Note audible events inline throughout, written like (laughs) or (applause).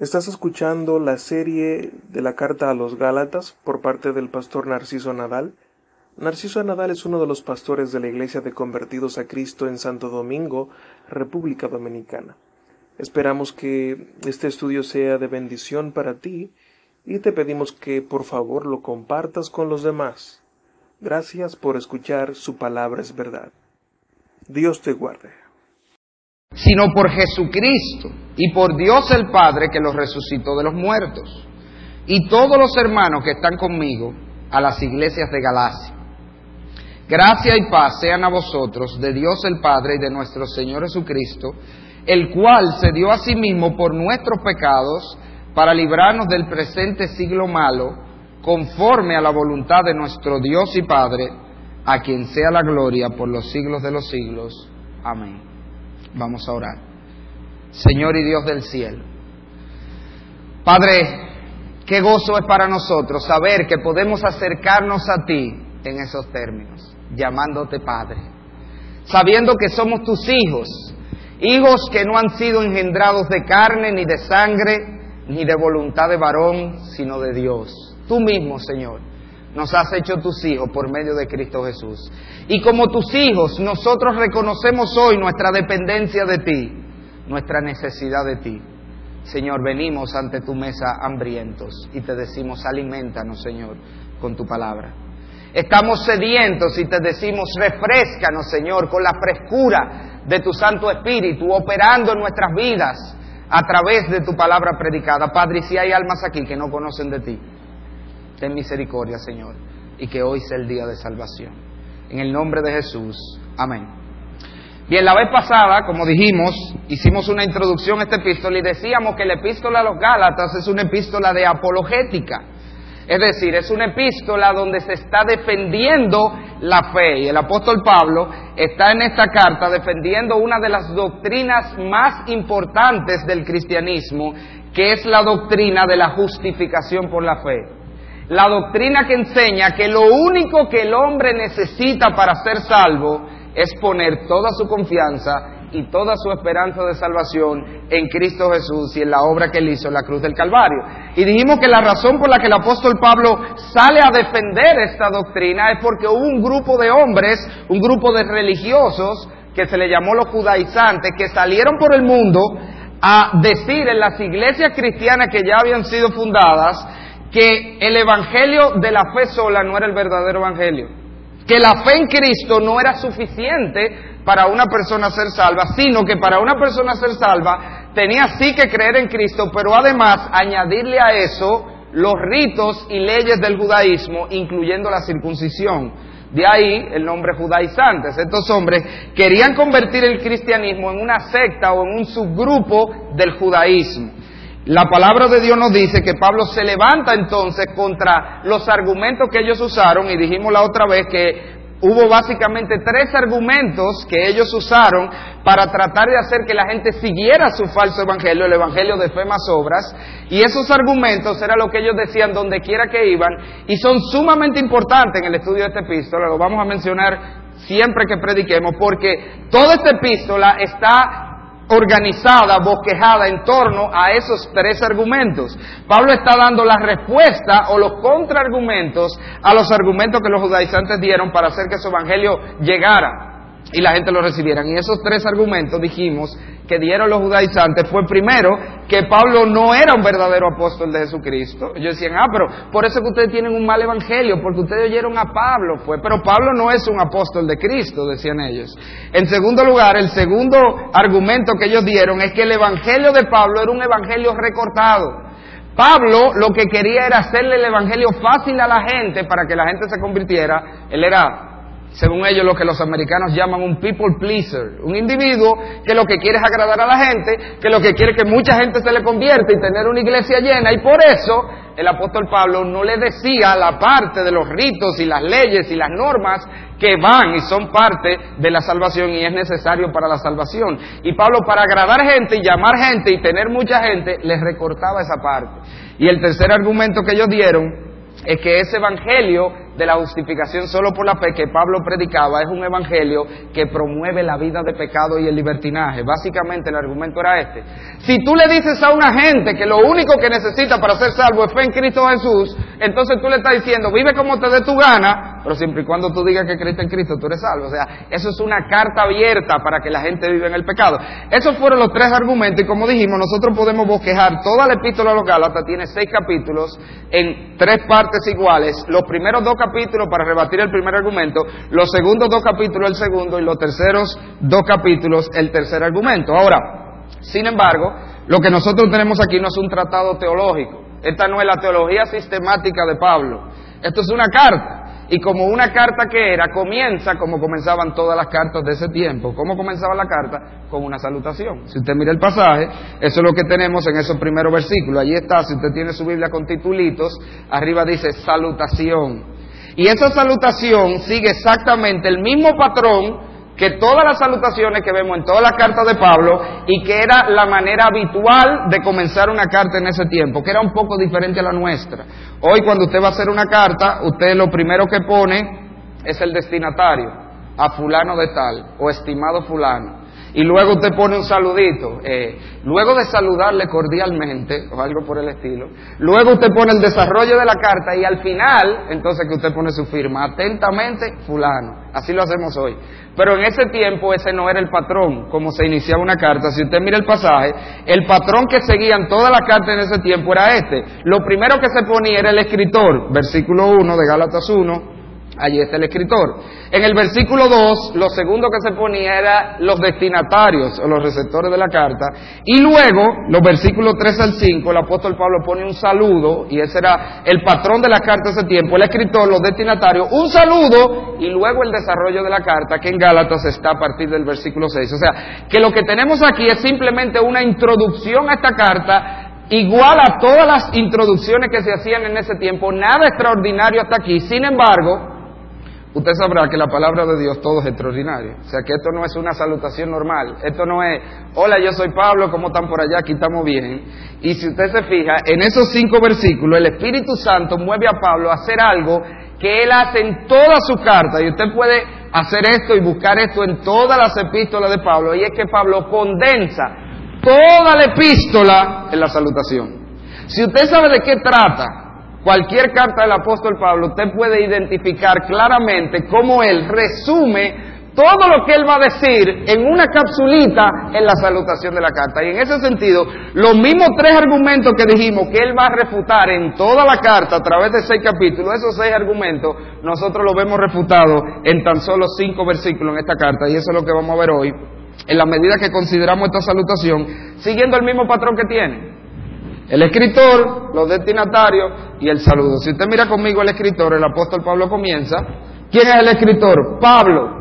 Estás escuchando la serie de la carta a los Gálatas por parte del pastor Narciso Nadal. Narciso Nadal es uno de los pastores de la Iglesia de Convertidos a Cristo en Santo Domingo, República Dominicana. Esperamos que este estudio sea de bendición para ti y te pedimos que por favor lo compartas con los demás. Gracias por escuchar su palabra es verdad. Dios te guarde sino por Jesucristo y por Dios el Padre que los resucitó de los muertos. Y todos los hermanos que están conmigo a las iglesias de Galacia. Gracia y paz sean a vosotros de Dios el Padre y de nuestro Señor Jesucristo, el cual se dio a sí mismo por nuestros pecados para librarnos del presente siglo malo, conforme a la voluntad de nuestro Dios y Padre, a quien sea la gloria por los siglos de los siglos. Amén. Vamos a orar. Señor y Dios del cielo. Padre, qué gozo es para nosotros saber que podemos acercarnos a ti en esos términos, llamándote Padre, sabiendo que somos tus hijos, hijos que no han sido engendrados de carne, ni de sangre, ni de voluntad de varón, sino de Dios. Tú mismo, Señor, nos has hecho tus hijos por medio de Cristo Jesús. Y como tus hijos, nosotros reconocemos hoy nuestra dependencia de ti, nuestra necesidad de ti. Señor, venimos ante tu mesa hambrientos y te decimos, alimentanos, Señor, con tu palabra. Estamos sedientos y te decimos, refrescanos, Señor, con la frescura de tu Santo Espíritu, operando en nuestras vidas a través de tu palabra predicada. Padre, si hay almas aquí que no conocen de ti, ten misericordia, Señor, y que hoy sea el día de salvación. En el nombre de Jesús. Amén. Bien, la vez pasada, como dijimos, hicimos una introducción a esta epístola y decíamos que la epístola a los Gálatas es una epístola de apologética. Es decir, es una epístola donde se está defendiendo la fe. Y el apóstol Pablo está en esta carta defendiendo una de las doctrinas más importantes del cristianismo, que es la doctrina de la justificación por la fe la doctrina que enseña que lo único que el hombre necesita para ser salvo es poner toda su confianza y toda su esperanza de salvación en Cristo Jesús y en la obra que él hizo en la cruz del Calvario. Y dijimos que la razón por la que el apóstol Pablo sale a defender esta doctrina es porque hubo un grupo de hombres, un grupo de religiosos, que se le llamó los judaizantes, que salieron por el mundo a decir en las iglesias cristianas que ya habían sido fundadas, que el Evangelio de la fe sola no era el verdadero Evangelio, que la fe en Cristo no era suficiente para una persona ser salva, sino que para una persona ser salva tenía sí que creer en Cristo, pero además añadirle a eso los ritos y leyes del judaísmo, incluyendo la circuncisión. De ahí el nombre judaizantes. Estos hombres querían convertir el cristianismo en una secta o en un subgrupo del judaísmo. La palabra de Dios nos dice que Pablo se levanta entonces contra los argumentos que ellos usaron y dijimos la otra vez que hubo básicamente tres argumentos que ellos usaron para tratar de hacer que la gente siguiera su falso evangelio, el evangelio de fe más obras, y esos argumentos era lo que ellos decían donde quiera que iban y son sumamente importantes en el estudio de esta epístola, lo vamos a mencionar siempre que prediquemos, porque toda esta epístola está organizada, bosquejada en torno a esos tres argumentos. Pablo está dando la respuesta o los contraargumentos a los argumentos que los judaizantes dieron para hacer que su evangelio llegara y la gente lo recibiera. Y esos tres argumentos dijimos que dieron los judaizantes fue primero que Pablo no era un verdadero apóstol de Jesucristo. Ellos decían, ah, pero por eso que ustedes tienen un mal evangelio, porque ustedes oyeron a Pablo, fue, pero Pablo no es un apóstol de Cristo, decían ellos. En segundo lugar, el segundo argumento que ellos dieron es que el evangelio de Pablo era un evangelio recortado. Pablo lo que quería era hacerle el evangelio fácil a la gente para que la gente se convirtiera. Él era según ellos lo que los americanos llaman un people pleaser, un individuo que lo que quiere es agradar a la gente, que lo que quiere es que mucha gente se le convierta y tener una iglesia llena, y por eso el apóstol Pablo no le decía la parte de los ritos y las leyes y las normas que van y son parte de la salvación y es necesario para la salvación. Y Pablo para agradar gente y llamar gente y tener mucha gente, les recortaba esa parte. Y el tercer argumento que ellos dieron es que ese evangelio de la justificación solo por la fe que Pablo predicaba es un evangelio que promueve la vida de pecado y el libertinaje. Básicamente el argumento era este. Si tú le dices a una gente que lo único que necesita para ser salvo es fe en Cristo Jesús, entonces tú le estás diciendo, vive como te dé tu gana, pero siempre y cuando tú digas que crees en Cristo, tú eres salvo. O sea, eso es una carta abierta para que la gente viva en el pecado. Esos fueron los tres argumentos y como dijimos, nosotros podemos bosquejar toda la epístola local, hasta tiene seis capítulos en tres partes iguales. Los primeros dos capítulos para rebatir el primer argumento, los segundos dos capítulos el segundo y los terceros dos capítulos el tercer argumento. Ahora, sin embargo, lo que nosotros tenemos aquí no es un tratado teológico. Esta no es la teología sistemática de Pablo. Esto es una carta. Y como una carta que era, comienza como comenzaban todas las cartas de ese tiempo. ¿Cómo comenzaba la carta? Con una salutación. Si usted mira el pasaje, eso es lo que tenemos en esos primeros versículos. Allí está, si usted tiene su Biblia con titulitos, arriba dice salutación. Y esa salutación sigue exactamente el mismo patrón que todas las salutaciones que vemos en todas las cartas de Pablo y que era la manera habitual de comenzar una carta en ese tiempo, que era un poco diferente a la nuestra. Hoy cuando usted va a hacer una carta, usted lo primero que pone es el destinatario, a fulano de tal o estimado fulano y luego usted pone un saludito, eh, luego de saludarle cordialmente o algo por el estilo, luego usted pone el desarrollo de la carta y al final, entonces que usted pone su firma, atentamente fulano, así lo hacemos hoy. Pero en ese tiempo ese no era el patrón, como se iniciaba una carta. Si usted mira el pasaje, el patrón que seguían todas las cartas en ese tiempo era este. Lo primero que se ponía era el escritor, versículo 1 de Gálatas 1, Allí está el escritor. En el versículo 2, lo segundo que se ponía era los destinatarios o los receptores de la carta. Y luego, los versículos 3 al 5, el apóstol Pablo pone un saludo, y ese era el patrón de la carta ese tiempo, el escritor, los destinatarios, un saludo, y luego el desarrollo de la carta, que en Gálatas está a partir del versículo 6. O sea, que lo que tenemos aquí es simplemente una introducción a esta carta igual a todas las introducciones que se hacían en ese tiempo, nada extraordinario hasta aquí. Sin embargo, usted sabrá que la palabra de Dios todo es extraordinario. O sea que esto no es una salutación normal. Esto no es, hola, yo soy Pablo, ¿cómo están por allá? Aquí estamos bien. Y si usted se fija, en esos cinco versículos, el Espíritu Santo mueve a Pablo a hacer algo que él hace en toda su carta. Y usted puede hacer esto y buscar esto en todas las epístolas de Pablo. Y es que Pablo condensa toda la epístola en la salutación. Si usted sabe de qué trata, cualquier carta del apóstol Pablo, usted puede identificar claramente cómo él resume todo lo que él va a decir en una capsulita en la salutación de la carta. Y en ese sentido, los mismos tres argumentos que dijimos que él va a refutar en toda la carta a través de seis capítulos, esos seis argumentos, nosotros los vemos refutados en tan solo cinco versículos en esta carta. Y eso es lo que vamos a ver hoy, en la medida que consideramos esta salutación, siguiendo el mismo patrón que tiene. El escritor, los destinatarios y el saludo. Si usted mira conmigo el escritor, el apóstol Pablo comienza. ¿Quién es el escritor? Pablo.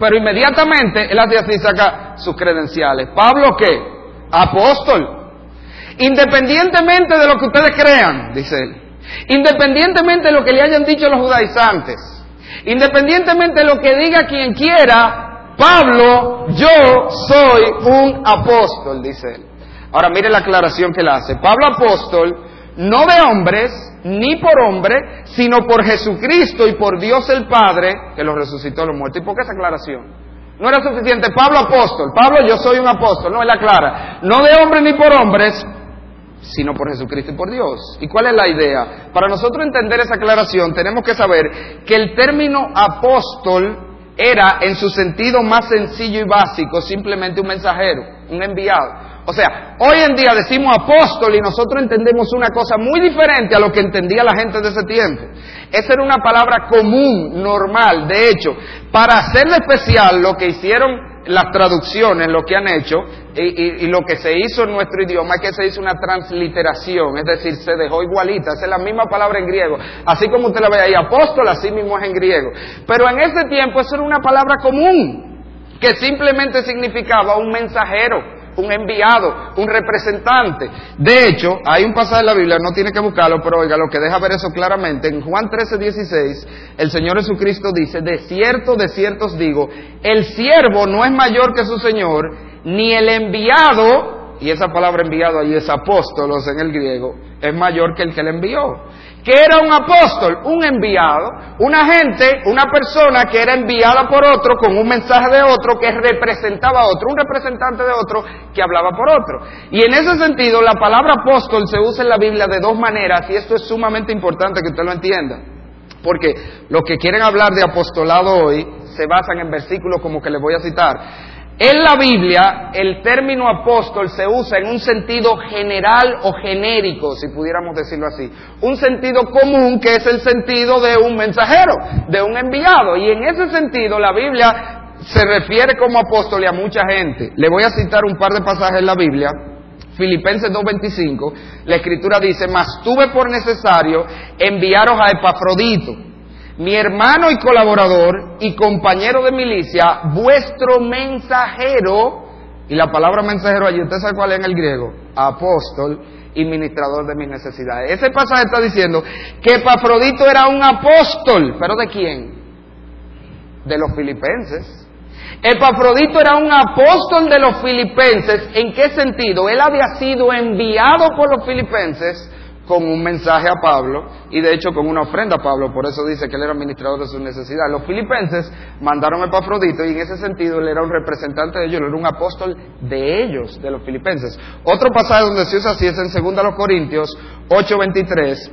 Pero inmediatamente él hace así, saca sus credenciales. ¿Pablo qué? Apóstol. Independientemente de lo que ustedes crean, dice él. Independientemente de lo que le hayan dicho los judaizantes. Independientemente de lo que diga quien quiera, Pablo, yo soy un apóstol, dice él. Ahora mire la aclaración que él hace. Pablo apóstol, no de hombres, ni por hombre, sino por Jesucristo y por Dios el Padre, que lo resucitó a los muertos. ¿Y por qué esa aclaración? No era suficiente. Pablo apóstol. Pablo, yo soy un apóstol. No, él aclara. No de hombres ni por hombres, sino por Jesucristo y por Dios. ¿Y cuál es la idea? Para nosotros entender esa aclaración, tenemos que saber que el término apóstol era, en su sentido más sencillo y básico, simplemente un mensajero, un enviado. O sea, hoy en día decimos apóstol y nosotros entendemos una cosa muy diferente a lo que entendía la gente de ese tiempo. Esa era una palabra común, normal. De hecho, para hacerle especial lo que hicieron las traducciones, lo que han hecho, y, lo que se hizo en nuestro idioma es que se hizo una transliteración, es decir, se dejó igualita, es la misma palabra en griego. Así como usted la ve ahí, apóstol, así mismo es en griego. Pero en ese tiempo eso era una palabra común, que simplemente significaba un mensajero un enviado, un representante. De hecho, hay un pasaje de la Biblia, no tiene que buscarlo, pero oiga, lo que deja ver eso claramente, en Juan 13, 16, el Señor Jesucristo dice, de cierto, de cierto os digo, el siervo no es mayor que su Señor, ni el enviado y esa palabra enviado allí es apóstolos en el griego, es mayor que el que le envió. ¿Qué era un apóstol? Un enviado, una gente, una persona que era enviada por otro con un mensaje de otro que representaba a otro, un representante de otro que hablaba por otro. Y en ese sentido, la palabra apóstol se usa en la Biblia de dos maneras y esto es sumamente importante que usted lo entienda. Porque los que quieren hablar de apostolado hoy se basan en versículos como que les voy a citar. En la Biblia, el término apóstol se usa en un sentido general o genérico, si pudiéramos decirlo así. Un sentido común que es el sentido de un mensajero, de un enviado. Y en ese sentido, la Biblia se refiere como apóstol a mucha gente. Le voy a citar un par de pasajes en la Biblia. Filipenses 2.25, la escritura dice, mas tuve por necesario enviaros a Epafrodito mi hermano y colaborador y compañero de milicia, vuestro mensajero, y la palabra mensajero allí, ¿usted sabe cuál es en el griego? Apóstol y ministrador de mis necesidades. Ese pasaje está diciendo que Epafrodito era un apóstol, pero ¿de quién? De los filipenses. Epafrodito era un apóstol de los filipenses. ¿En qué sentido? Él había sido enviado por los filipenses con un mensaje a Pablo y de hecho con una ofrenda a Pablo, por eso dice que él era administrador de sus necesidades. Los filipenses mandaron a Epafrodito y en ese sentido él era un representante de ellos, él era un apóstol de ellos, de los filipenses. Otro pasaje donde se usa así es en 2 Corintios 8:23,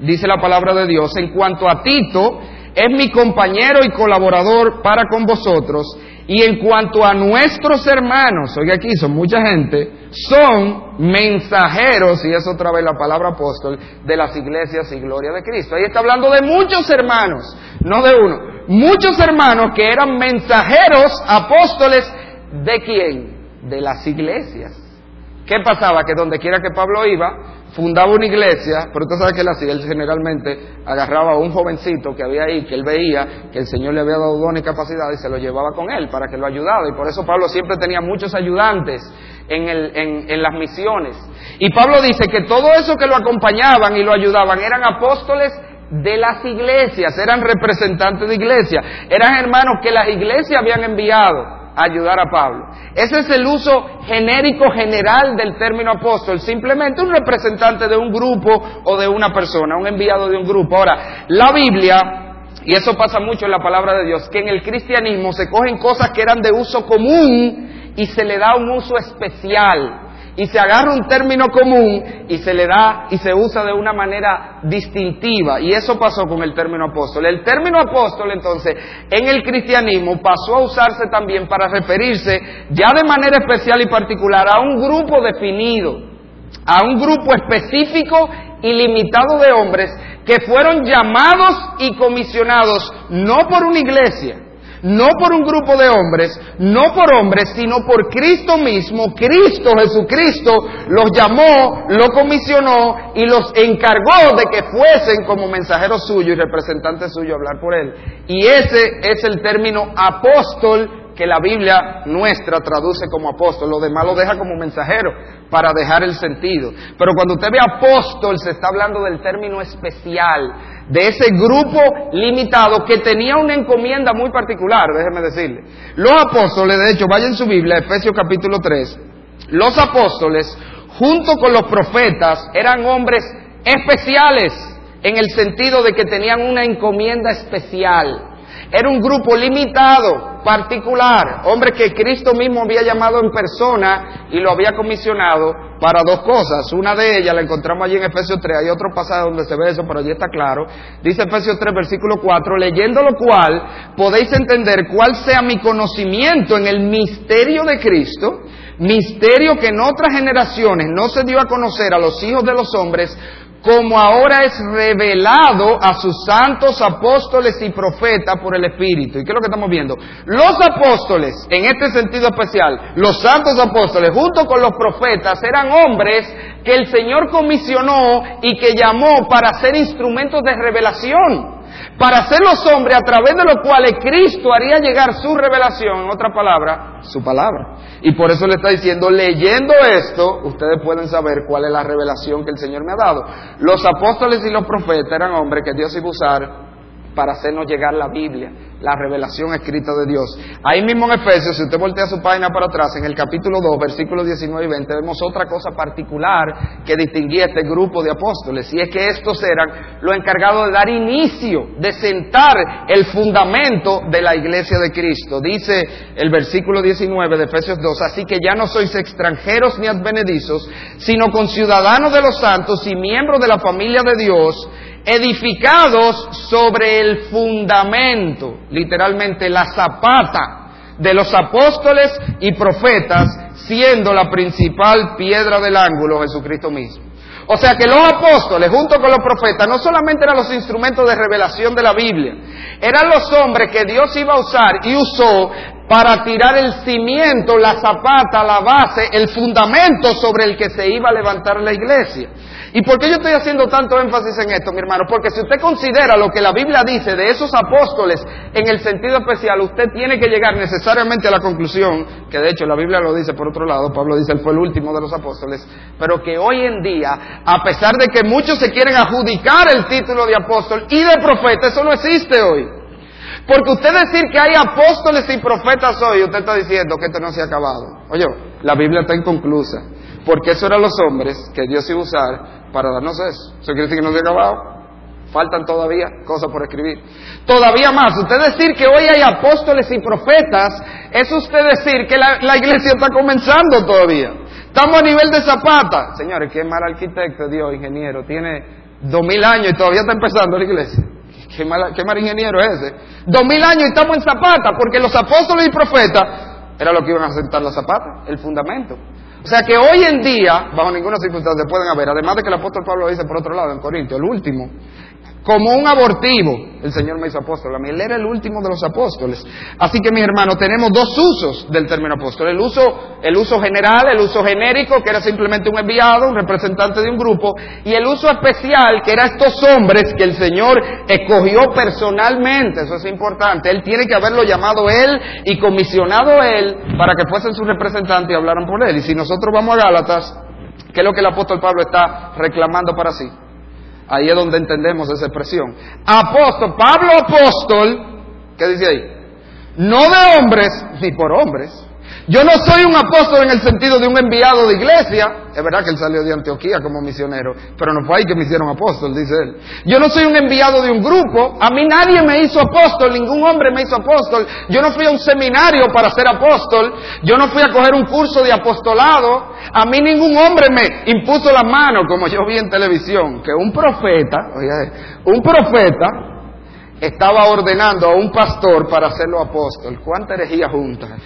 dice la palabra de Dios, en cuanto a Tito, es mi compañero y colaborador para con vosotros y en cuanto a nuestros hermanos, oiga aquí, son mucha gente, son mensajeros, y es otra vez la palabra apóstol, de las iglesias y gloria de Cristo. Ahí está hablando de muchos hermanos, no de uno. Muchos hermanos que eran mensajeros, apóstoles, ¿de quién? De las iglesias. ¿Qué pasaba? Que donde quiera que Pablo iba, fundaba una iglesia, pero usted sabe que él hacía, él generalmente agarraba a un jovencito que había ahí, que él veía que el Señor le había dado don y capacidad y se lo llevaba con él para que lo ayudara. Y por eso Pablo siempre tenía muchos ayudantes en, el, en, en las misiones. Y Pablo dice que todo eso que lo acompañaban y lo ayudaban eran apóstoles de las iglesias, eran representantes de iglesias, eran hermanos que las iglesias habían enviado ayudar a Pablo. Ese es el uso genérico general del término apóstol, simplemente un representante de un grupo o de una persona, un enviado de un grupo. Ahora, la Biblia, y eso pasa mucho en la palabra de Dios, que en el cristianismo se cogen cosas que eran de uso común y se le da un uso especial y se agarra un término común y se le da y se usa de una manera distintiva. Y eso pasó con el término apóstol. El término apóstol entonces en el cristianismo pasó a usarse también para referirse ya de manera especial y particular a un grupo definido, a un grupo específico y limitado de hombres que fueron llamados y comisionados no por una iglesia, no por un grupo de hombres, no por hombres, sino por Cristo mismo. Cristo Jesucristo los llamó, los comisionó y los encargó de que fuesen como mensajeros suyos y representantes suyos a hablar por él. Y ese es el término apóstol que la Biblia nuestra traduce como apóstol, lo demás lo deja como mensajero para dejar el sentido. Pero cuando usted ve apóstol se está hablando del término especial, de ese grupo limitado que tenía una encomienda muy particular, déjeme decirle. Los apóstoles, de hecho, vayan su Biblia, Efesios capítulo 3, los apóstoles, junto con los profetas, eran hombres especiales en el sentido de que tenían una encomienda especial. Era un grupo limitado, particular, hombre que Cristo mismo había llamado en persona y lo había comisionado para dos cosas. Una de ellas la encontramos allí en Efesios 3, hay otro pasaje donde se ve eso, pero allí está claro. Dice Efesios 3, versículo 4, leyendo lo cual podéis entender cuál sea mi conocimiento en el misterio de Cristo, misterio que en otras generaciones no se dio a conocer a los hijos de los hombres, como ahora es revelado a sus santos apóstoles y profetas por el Espíritu. ¿Y qué es lo que estamos viendo? Los apóstoles, en este sentido especial, los santos apóstoles, junto con los profetas, eran hombres que el Señor comisionó y que llamó para ser instrumentos de revelación para ser los hombres a través de los cuales Cristo haría llegar su revelación, en otra palabra, su palabra. Y por eso le está diciendo, leyendo esto, ustedes pueden saber cuál es la revelación que el Señor me ha dado. Los apóstoles y los profetas eran hombres que Dios iba a usar para hacernos llegar la Biblia, la revelación escrita de Dios. Ahí mismo en Efesios, si usted voltea su página para atrás, en el capítulo 2, versículos 19 y 20, vemos otra cosa particular que distinguía a este grupo de apóstoles, y es que estos eran los encargados de dar inicio, de sentar el fundamento de la iglesia de Cristo. Dice el versículo 19 de Efesios 2, así que ya no sois extranjeros ni advenedizos, sino conciudadanos de los santos y miembros de la familia de Dios, edificados sobre el fundamento, literalmente la zapata de los apóstoles y profetas, siendo la principal piedra del ángulo Jesucristo mismo. O sea que los apóstoles, junto con los profetas, no solamente eran los instrumentos de revelación de la Biblia, eran los hombres que Dios iba a usar y usó para tirar el cimiento, la zapata, la base, el fundamento sobre el que se iba a levantar la iglesia. ¿Y por qué yo estoy haciendo tanto énfasis en esto, mi hermano? Porque si usted considera lo que la Biblia dice de esos apóstoles en el sentido especial, usted tiene que llegar necesariamente a la conclusión, que de hecho la Biblia lo dice por otro lado, Pablo dice, él fue el último de los apóstoles, pero que hoy en día, a pesar de que muchos se quieren adjudicar el título de apóstol y de profeta, eso no existe hoy. Porque usted decir que hay apóstoles y profetas hoy, usted está diciendo que esto no se ha acabado. Oye, la Biblia está inconclusa. Porque esos eran los hombres que Dios iba a usar para darnos eso. ¿Eso quiere decir que no se ha acabado? Faltan todavía cosas por escribir. Todavía más. Usted decir que hoy hay apóstoles y profetas, es usted decir que la, la iglesia está comenzando todavía. Estamos a nivel de zapata. Señores, qué mal arquitecto Dios, ingeniero. Tiene dos mil años y todavía está empezando la iglesia. Qué mal, qué mal ingeniero es ese. Dos mil años y estamos en zapata, porque los apóstoles y profetas era lo que iban a sentar la zapata, el fundamento. O sea que hoy en día, bajo ninguna circunstancia, pueden haber, además de que el apóstol Pablo dice por otro lado en Corintios, el último, como un abortivo, el Señor me hizo apóstol. A mí él era el último de los apóstoles. Así que, mis hermanos, tenemos dos usos del término apóstol. El uso, el uso general, el uso genérico, que era simplemente un enviado, un representante de un grupo, y el uso especial, que era estos hombres que el Señor escogió personalmente. Eso es importante. Él tiene que haberlo llamado él y comisionado él para que fuesen su representante y hablaran por él. Y si nosotros vamos a Gálatas, ¿qué es lo que el apóstol Pablo está reclamando para sí? Ahí es donde entendemos esa expresión. Apóstol, Pablo apóstol, ¿qué dice ahí? No de hombres ni por hombres, yo no soy un apóstol en el sentido de un enviado de iglesia. Es verdad que él salió de Antioquía como misionero, pero no fue ahí que me hicieron apóstol, dice él. Yo no soy un enviado de un grupo. A mí nadie me hizo apóstol, ningún hombre me hizo apóstol. Yo no fui a un seminario para ser apóstol. Yo no fui a coger un curso de apostolado. A mí ningún hombre me impuso la mano, como yo vi en televisión, que un profeta, oye, un profeta estaba ordenando a un pastor para hacerlo apóstol. ¿Cuánta herejía junta (laughs)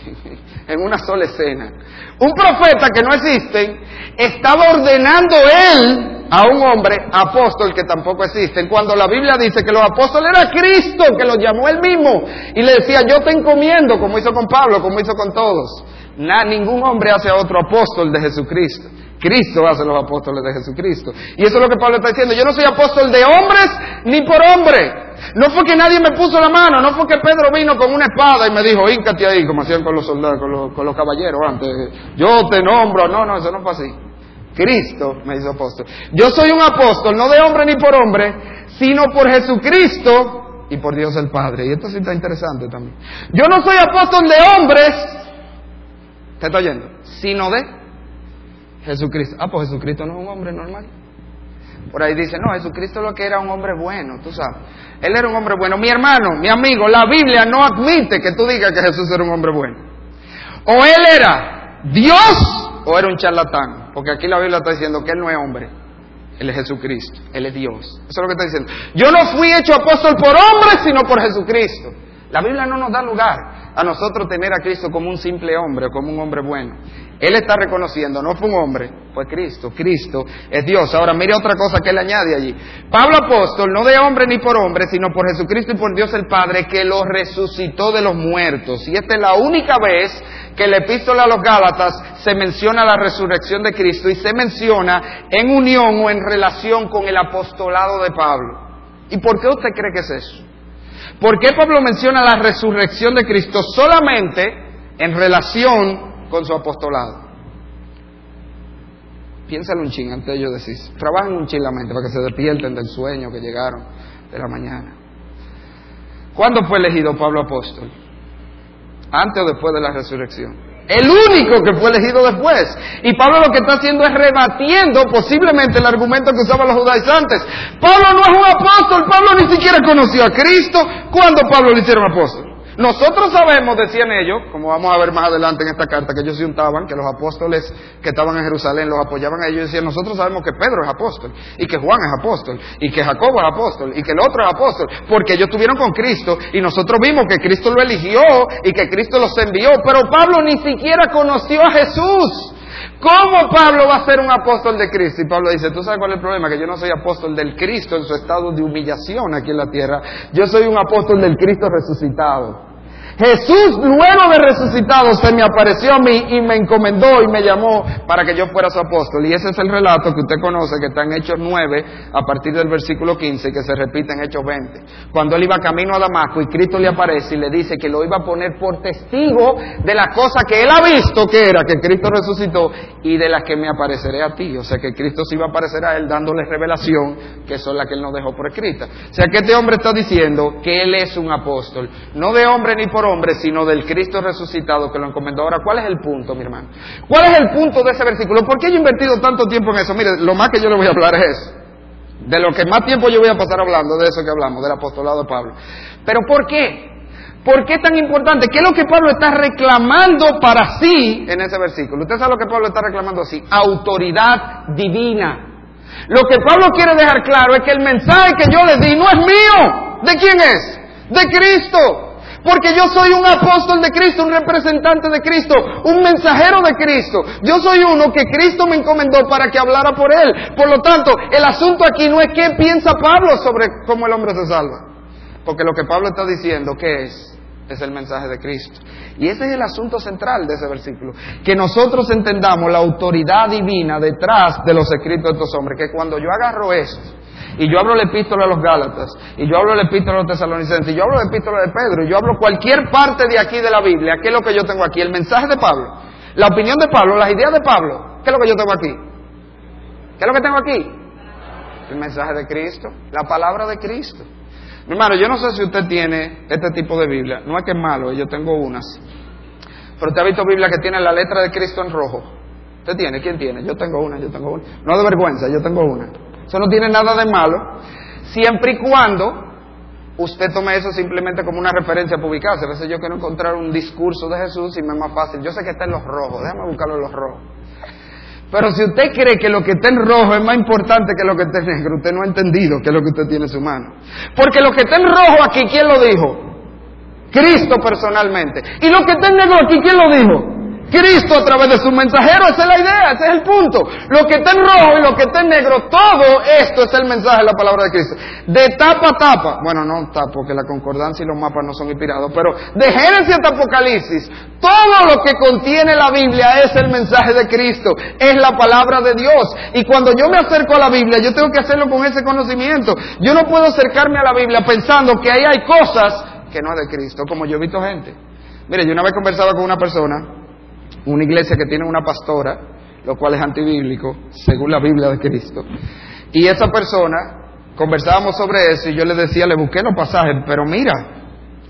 en una sola escena? Un profeta que no existe estaba ordenando él a un hombre apóstol que tampoco existe. Cuando la Biblia dice que los apóstoles era Cristo, que los llamó él mismo y le decía, yo te encomiendo, como hizo con Pablo, como hizo con todos. Ningún hombre hace a otro apóstol de Jesucristo. Cristo hace los apóstoles de Jesucristo. Y eso es lo que Pablo está diciendo. Yo no soy apóstol de hombres ni por hombre. No fue que nadie me puso la mano, no fue que Pedro vino con una espada y me dijo, híncate ahí, como hacían con los soldados, con los, con los caballeros antes. Yo te nombro. No, no, eso no fue así. Cristo me hizo apóstol. Yo soy un apóstol, no de hombre ni por hombre, sino por Jesucristo y por Dios el Padre. Y esto sí está interesante también. Yo no soy apóstol de hombres, ¿te está oyendo? Sino de Jesucristo. Ah, pues Jesucristo no es un hombre normal. Por ahí dice, no, Jesucristo lo que era un hombre bueno, tú sabes. Él era un hombre bueno. Mi hermano, mi amigo, la Biblia no admite que tú digas que Jesús era un hombre bueno. O él era Dios o era un charlatán. Porque aquí la Biblia está diciendo que él no es hombre. Él es Jesucristo. Él es Dios. Eso es lo que está diciendo. Yo no fui hecho apóstol por hombre, sino por Jesucristo. La Biblia no nos da lugar a nosotros tener a Cristo como un simple hombre, como un hombre bueno. Él está reconociendo, no fue un hombre, fue Cristo. Cristo es Dios. Ahora mire otra cosa que él añade allí. Pablo apóstol, no de hombre ni por hombre, sino por Jesucristo y por Dios el Padre, que lo resucitó de los muertos. Y esta es la única vez que la epístola a los Gálatas se menciona la resurrección de Cristo y se menciona en unión o en relación con el apostolado de Pablo. ¿Y por qué usted cree que es eso? ¿Por qué Pablo menciona la resurrección de Cristo solamente en relación con su apostolado. Piénsalo un ching antes de decir. Trabajen un ching la mente para que se despierten del sueño que llegaron de la mañana. ¿Cuándo fue elegido Pablo apóstol? ¿Antes o después de la resurrección? El único que fue elegido después. Y Pablo lo que está haciendo es rebatiendo posiblemente el argumento que usaban los judaizantes. Pablo no es un apóstol, Pablo ni siquiera conoció a Cristo. ¿Cuándo Pablo le hicieron apóstol? Nosotros sabemos, decían ellos, como vamos a ver más adelante en esta carta, que ellos se untaban, que los apóstoles que estaban en Jerusalén los apoyaban a ellos y decían, nosotros sabemos que Pedro es apóstol, y que Juan es apóstol, y que Jacobo es apóstol, y que el otro es apóstol, porque ellos estuvieron con Cristo y nosotros vimos que Cristo lo eligió y que Cristo los envió, pero Pablo ni siquiera conoció a Jesús. ¿Cómo Pablo va a ser un apóstol de Cristo? Y Pablo dice, ¿tú sabes cuál es el problema? Que yo no soy apóstol del Cristo en su estado de humillación aquí en la tierra. Yo soy un apóstol del Cristo resucitado. Jesús, luego de resucitado, se me apareció a mí y me encomendó y me llamó para que yo fuera su apóstol. Y ese es el relato que usted conoce, que está en Hechos 9, a partir del versículo 15, que se repite en Hechos 20. Cuando él iba camino a Damasco y Cristo le aparece y le dice que lo iba a poner por testigo de la cosa que él ha visto que era, que Cristo resucitó, y de las que me apareceré a ti. O sea que Cristo se iba a aparecer a él dándole revelación, que son las que él nos dejó por escrita. O sea que este hombre está diciendo que él es un apóstol, no de hombre ni por hombre, sino del Cristo resucitado que lo encomendó. Ahora, ¿cuál es el punto, mi hermano? ¿Cuál es el punto de ese versículo? ¿Por qué yo he invertido tanto tiempo en eso? Mire, lo más que yo le voy a hablar es. De lo que más tiempo yo voy a pasar hablando de eso que hablamos, del apostolado de Pablo. Pero ¿por qué? ¿Por qué es tan importante? ¿Qué es lo que Pablo está reclamando para sí en ese versículo? Usted sabe lo que Pablo está reclamando así, autoridad divina. Lo que Pablo quiere dejar claro es que el mensaje que yo le di no es mío. ¿De quién es? De Cristo. Porque yo soy un apóstol de Cristo, un representante de Cristo, un mensajero de Cristo. Yo soy uno que Cristo me encomendó para que hablara por él. Por lo tanto, el asunto aquí no es qué piensa Pablo sobre cómo el hombre se salva. Porque lo que Pablo está diciendo, ¿qué es? Es el mensaje de Cristo. Y ese es el asunto central de ese versículo. Que nosotros entendamos la autoridad divina detrás de los escritos de estos hombres. Que cuando yo agarro esto y yo hablo la epístola a los Gálatas, y yo hablo la epístola a los tesalonicenses, y yo hablo la epístola de Pedro, y yo hablo cualquier parte de aquí de la Biblia, ¿qué es lo que yo tengo aquí? El mensaje de Pablo, la opinión de Pablo, las ideas de Pablo, ¿qué es lo que yo tengo aquí? ¿Qué es lo que tengo aquí? El mensaje de Cristo, la palabra de Cristo. Mi hermano, yo no sé si usted tiene este tipo de Biblia, no es que es malo, yo tengo unas, pero usted ha visto Biblia que tiene la letra de Cristo en rojo. ¿Usted tiene? ¿Quién tiene? Yo tengo una, yo tengo una. No de vergüenza, yo tengo una. Eso no tiene nada de malo, siempre y cuando usted tome eso simplemente como una referencia ubicarse. A veces yo quiero encontrar un discurso de Jesús y me es más fácil. Yo sé que está en los rojos, déjame buscarlo en los rojos. Pero si usted cree que lo que está en rojo es más importante que lo que está en negro, usted no ha entendido qué es lo que usted tiene en su mano. Porque lo que está en rojo aquí, ¿quién lo dijo? Cristo personalmente. Y lo que está en negro aquí, ¿quién lo dijo? Cristo a través de su mensajero, esa es la idea, ese es el punto. Lo que está en rojo y lo que está en negro, todo esto es el mensaje de la palabra de Cristo. De tapa a tapa, bueno, no tapa porque la concordancia y los mapas no son inspirados, pero de Génesis hasta Apocalipsis, todo lo que contiene la Biblia es el mensaje de Cristo, es la palabra de Dios. Y cuando yo me acerco a la Biblia, yo tengo que hacerlo con ese conocimiento. Yo no puedo acercarme a la Biblia pensando que ahí hay cosas que no es de Cristo, como yo he visto gente. Mire, yo una vez conversaba con una persona, una iglesia que tiene una pastora, lo cual es antibíblico, según la Biblia de Cristo. Y esa persona, conversábamos sobre eso y yo le decía, le busqué los pasajes, pero mira,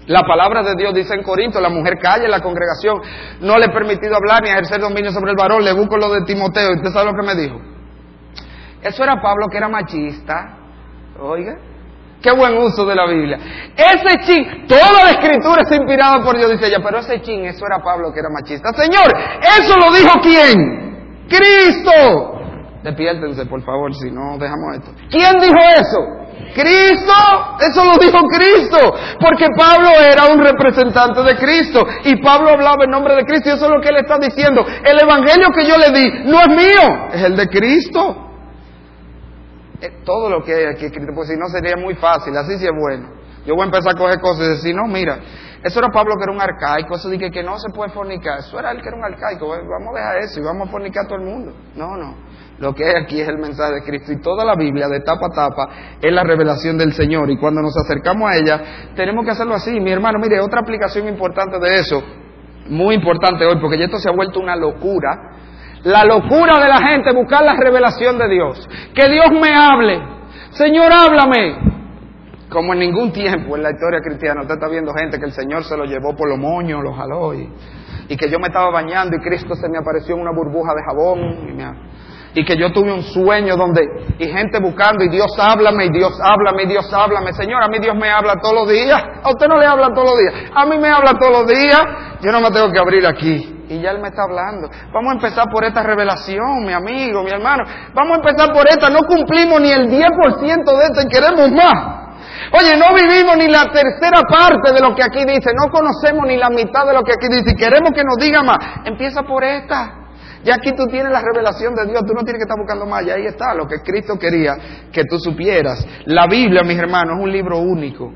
la palabra de Dios dice en Corinto, la mujer calla en la congregación, no le he permitido hablar ni ejercer dominio sobre el varón, le busco lo de Timoteo, y usted sabe lo que me dijo. Eso era Pablo que era machista, oiga. Qué buen uso de la Biblia. Ese chin, toda la escritura es inspirada por Dios, dice ella, pero ese chin, eso era Pablo que era machista. Señor, ¿eso lo dijo quién? Cristo. Despiértense, por favor, si no dejamos esto. ¿Quién dijo eso? Cristo, eso lo dijo Cristo, porque Pablo era un representante de Cristo y Pablo hablaba en nombre de Cristo y eso es lo que él está diciendo. El evangelio que yo le di no es mío, es el de Cristo. Eh, todo lo que hay aquí escrito, pues si no sería muy fácil, así sí es bueno. Yo voy a empezar a coger cosas y decir, no, mira, eso era Pablo que era un arcaico, eso dije que no se puede fornicar, eso era él que era un arcaico, vamos a dejar eso y vamos a fornicar a todo el mundo. No, no, lo que hay aquí es el mensaje de Cristo y toda la Biblia de tapa a tapa es la revelación del Señor y cuando nos acercamos a ella tenemos que hacerlo así. Mi hermano, mire, otra aplicación importante de eso, muy importante hoy, porque ya esto se ha vuelto una locura, la locura de la gente buscar la revelación de Dios. Que Dios me hable. Señor, háblame. Como en ningún tiempo en la historia cristiana usted está viendo gente que el Señor se lo llevó por los moños, los jaló y, que yo me estaba bañando y Cristo se me apareció en una burbuja de jabón y que yo tuve un sueño donde y gente buscando y Dios háblame y Dios háblame y Dios háblame. Señor, a mí Dios me habla todos los días. A usted no le habla todos los días. A mí me habla todos los días. Yo no me tengo que abrir aquí. Y ya Él me está hablando. Vamos a empezar por esta revelación, mi amigo, mi hermano. Vamos a empezar por esta. No cumplimos ni el 10% de esto y queremos más. Oye, no vivimos ni la tercera parte de lo que aquí dice, no conocemos ni la mitad de lo que aquí dice y queremos que nos diga más. Empieza por esta. Ya aquí tú tienes la revelación de Dios, tú no tienes que estar buscando más, ya ahí está lo que Cristo quería que tú supieras. La Biblia, mis hermanos, es un libro único,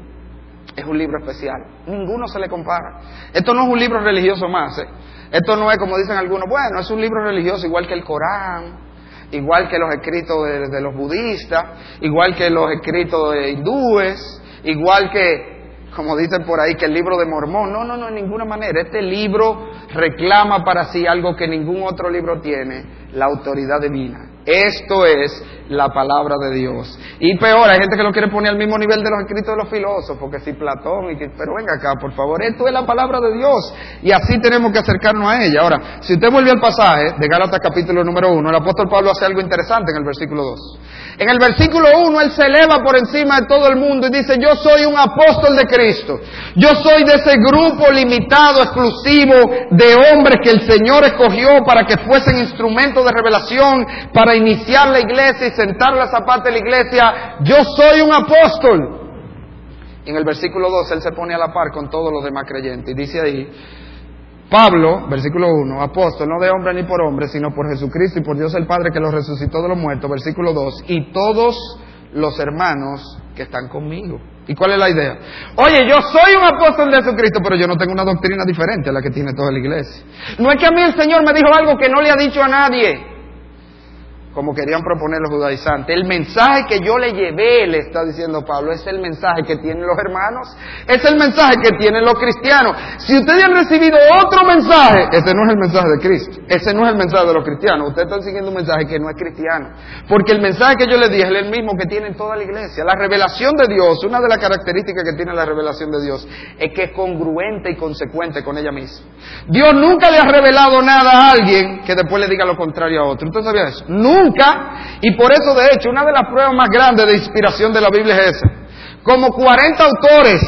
es un libro especial, ninguno se le compara. Esto no es un libro religioso más, ¿eh? Esto no es como dicen algunos, bueno, es un libro religioso igual que el Corán, igual que los escritos de, los budistas, igual que los escritos de hindúes, igual que, como dicen por ahí, que el libro de Mormón. No, no, no, en ninguna manera. Este libro reclama para sí algo que ningún otro libro tiene, la autoridad divina. Esto es la palabra de Dios. Y peor, hay gente que lo quiere poner al mismo nivel de los escritos de los filósofos, que si Platón, y que, pero venga acá, por favor, esto es la palabra de Dios. Y así tenemos que acercarnos a ella. Ahora, si usted vuelve al pasaje de Gálatas capítulo número 1, el apóstol Pablo hace algo interesante en el versículo 2. En el versículo 1 él se eleva por encima de todo el mundo y dice, yo soy un apóstol de Cristo. Yo soy de ese grupo limitado, exclusivo de hombres que el Señor escogió para que fuesen instrumentos de revelación, para iniciar la iglesia y sentar la zapata de la iglesia. Yo soy un apóstol. En el versículo 2 él se pone a la par con todos los demás creyentes y dice ahí, Pablo, versículo 1, apóstol, no de hombre ni por hombre, sino por Jesucristo y por Dios el Padre que lo resucitó de los muertos, versículo 2, y todos los hermanos que están conmigo. ¿Y cuál es la idea? Oye, yo soy un apóstol de Jesucristo, pero yo no tengo una doctrina diferente a la que tiene toda la iglesia. No es que a mí el Señor me dijo algo que no le ha dicho a nadie como querían proponer los judaizantes. El mensaje que yo le llevé, le está diciendo Pablo, es el mensaje que tienen los hermanos, es el mensaje que tienen los cristianos. Si ustedes han recibido otro mensaje, ese no es el mensaje de Cristo, ese no es el mensaje de los cristianos. Ustedes están siguiendo un mensaje que no es cristiano. Porque el mensaje que yo les di es el mismo que tiene toda la iglesia. La revelación de Dios, una de las características que tiene la revelación de Dios, es que es congruente y consecuente con ella misma. Dios nunca le ha revelado nada a alguien que después le diga lo contrario a otro. ¿Usted sabía eso? Nunca y por eso, de hecho, una de las pruebas más grandes de inspiración de la Biblia es esa. Como 40 autores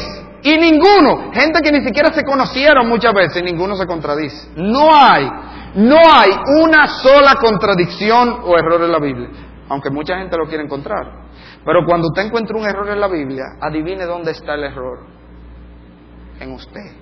y ninguno, gente que ni siquiera se conocieron muchas veces, ninguno se contradice. No hay, no hay una sola contradicción o error en la Biblia, aunque mucha gente lo quiere encontrar. Pero cuando usted encuentra un error en la Biblia, adivine dónde está el error. En usted.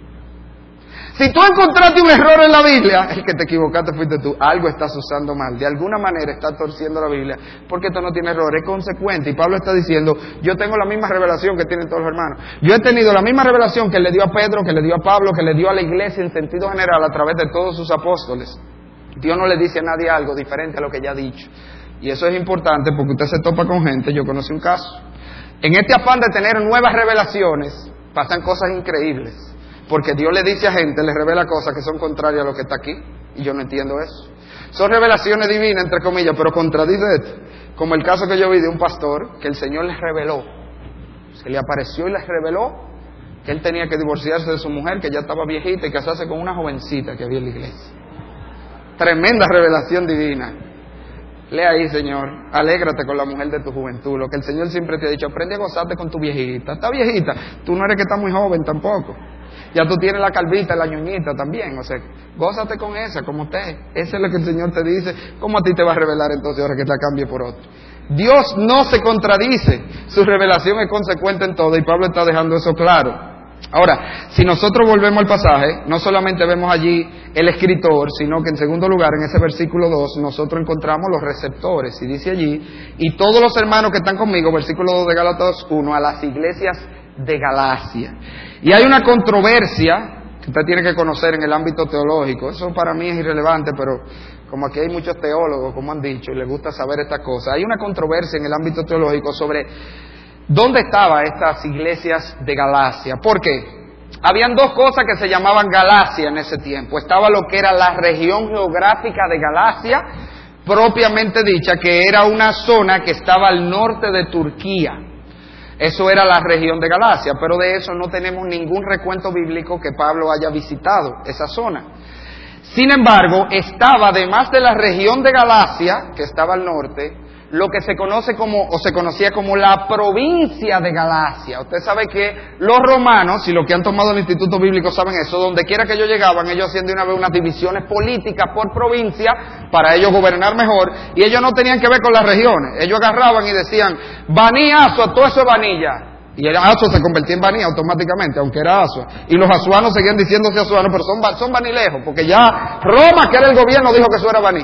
Si tú encontraste un error en la Biblia, (laughs) es que te equivocaste fuiste tú. Algo estás usando mal. De alguna manera estás torciendo la Biblia. Porque esto no tiene error, es consecuente. Y Pablo está diciendo, yo tengo la misma revelación que tienen todos los hermanos. Yo he tenido la misma revelación que le dio a Pedro, que le dio a Pablo, que le dio a la iglesia en sentido general a través de todos sus apóstoles. Dios no le dice a nadie algo diferente a lo que ya ha dicho. Y eso es importante porque usted se topa con gente. Yo conocí un caso. En este afán de tener nuevas revelaciones, pasan cosas increíbles. Porque Dios le dice a gente, le revela cosas que son contrarias a lo que está aquí. Y yo no entiendo eso. Son revelaciones divinas, entre comillas, pero contradice. Como el caso que yo vi de un pastor que el Señor les reveló. Se le apareció y les reveló que él tenía que divorciarse de su mujer, que ya estaba viejita, y casarse con una jovencita que había en la iglesia. Tremenda revelación divina. Lea ahí, Señor, alégrate con la mujer de tu juventud. Lo que el Señor siempre te ha dicho, aprende a gozarte con tu viejita. Está viejita, tú no eres que está muy joven tampoco. Ya tú tienes la calvita, la ñoñita también. O sea, gózate con esa, como usted. Eso es lo que el Señor te dice. ¿Cómo a ti te va a revelar entonces ahora que te cambie por otro? Dios no se contradice. Su revelación es consecuente en todo y Pablo está dejando eso claro. Ahora, si nosotros volvemos al pasaje, no solamente vemos allí el escritor, sino que en segundo lugar, en ese versículo 2, nosotros encontramos los receptores. Y dice allí, y todos los hermanos que están conmigo, versículo 2 de Gálatas 1, a las iglesias de Galacia. Y hay una controversia que usted tiene que conocer en el ámbito teológico. Eso para mí es irrelevante, pero como aquí hay muchos teólogos, como han dicho, y les gusta saber estas cosas, hay una controversia en el ámbito teológico sobre dónde estaban estas iglesias de Galacia. ¿Por qué? Habían dos cosas que se llamaban Galacia en ese tiempo. Estaba lo que era la región geográfica de Galacia, propiamente dicha, que era una zona que estaba al norte de Turquía. Eso era la región de Galacia, pero de eso no tenemos ningún recuento bíblico que Pablo haya visitado, esa zona. Sin embargo, estaba además de la región de Galacia, que estaba al norte, lo que se conoce como, o se conocía como la provincia de Galacia. Usted sabe que los romanos, y los que han tomado el Instituto Bíblico saben eso, donde quiera que ellos llegaban, ellos hacían de una vez unas divisiones políticas por provincia para ellos gobernar mejor, y ellos no tenían que ver con las regiones. Ellos agarraban y decían, Baní, Asua, todo eso es Vanilla. Y el Asua se convertía en Baní automáticamente, aunque era Asua. Y los asuanos seguían diciéndose asuanos, pero son, son Banilejos, porque ya Roma, que era el gobierno, dijo que eso era Baní.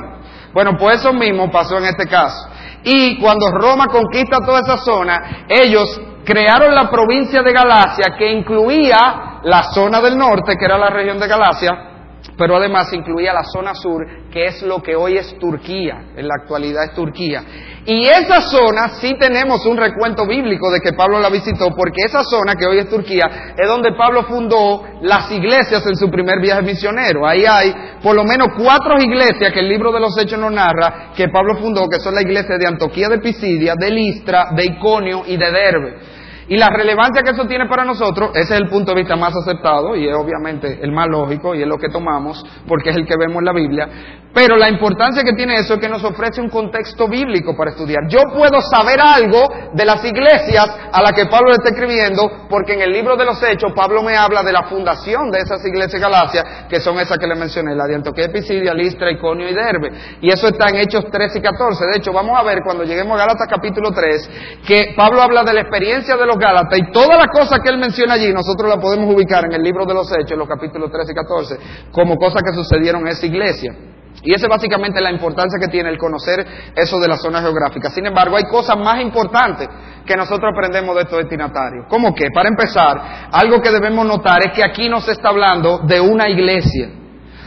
Bueno, pues eso mismo pasó en este caso. Y cuando Roma conquista toda esa zona, ellos crearon la provincia de Galacia que incluía la zona del norte, que era la región de Galacia, pero además incluía la zona sur, que es lo que hoy es Turquía, en la actualidad es Turquía. Y esa zona sí tenemos un recuento bíblico de que Pablo la visitó, porque esa zona que hoy es Turquía es donde Pablo fundó las iglesias en su primer viaje misionero. Ahí hay por lo menos cuatro iglesias que el libro de los Hechos nos narra que Pablo fundó, que son la iglesia de Antoquía de Pisidia, de Listra, de Iconio y de Derbe. Y la relevancia que eso tiene para nosotros, ese es el punto de vista más aceptado y es obviamente el más lógico y es lo que tomamos porque es el que vemos en la Biblia. Pero la importancia que tiene eso es que nos ofrece un contexto bíblico para estudiar. Yo puedo saber algo de las iglesias a las que Pablo le está escribiendo porque en el libro de los Hechos Pablo me habla de la fundación de esas iglesias Galacia, que son esas que le mencioné, la de Antioquía, Pisidia, Listra, Iconio y Derbe. Y eso está en Hechos 13 y 14. De hecho, vamos a ver cuando lleguemos a Gálatas capítulo 3 que Pablo habla de la experiencia de los Gálatas y todas las cosas que él menciona allí nosotros las podemos ubicar en el libro de los Hechos, los capítulos 13 y 14, como cosas que sucedieron en esa iglesia. Y esa es básicamente la importancia que tiene el conocer eso de la zona geográfica. Sin embargo, hay cosas más importantes que nosotros aprendemos de estos destinatarios. ¿Cómo que? Para empezar, algo que debemos notar es que aquí no se está hablando de una iglesia.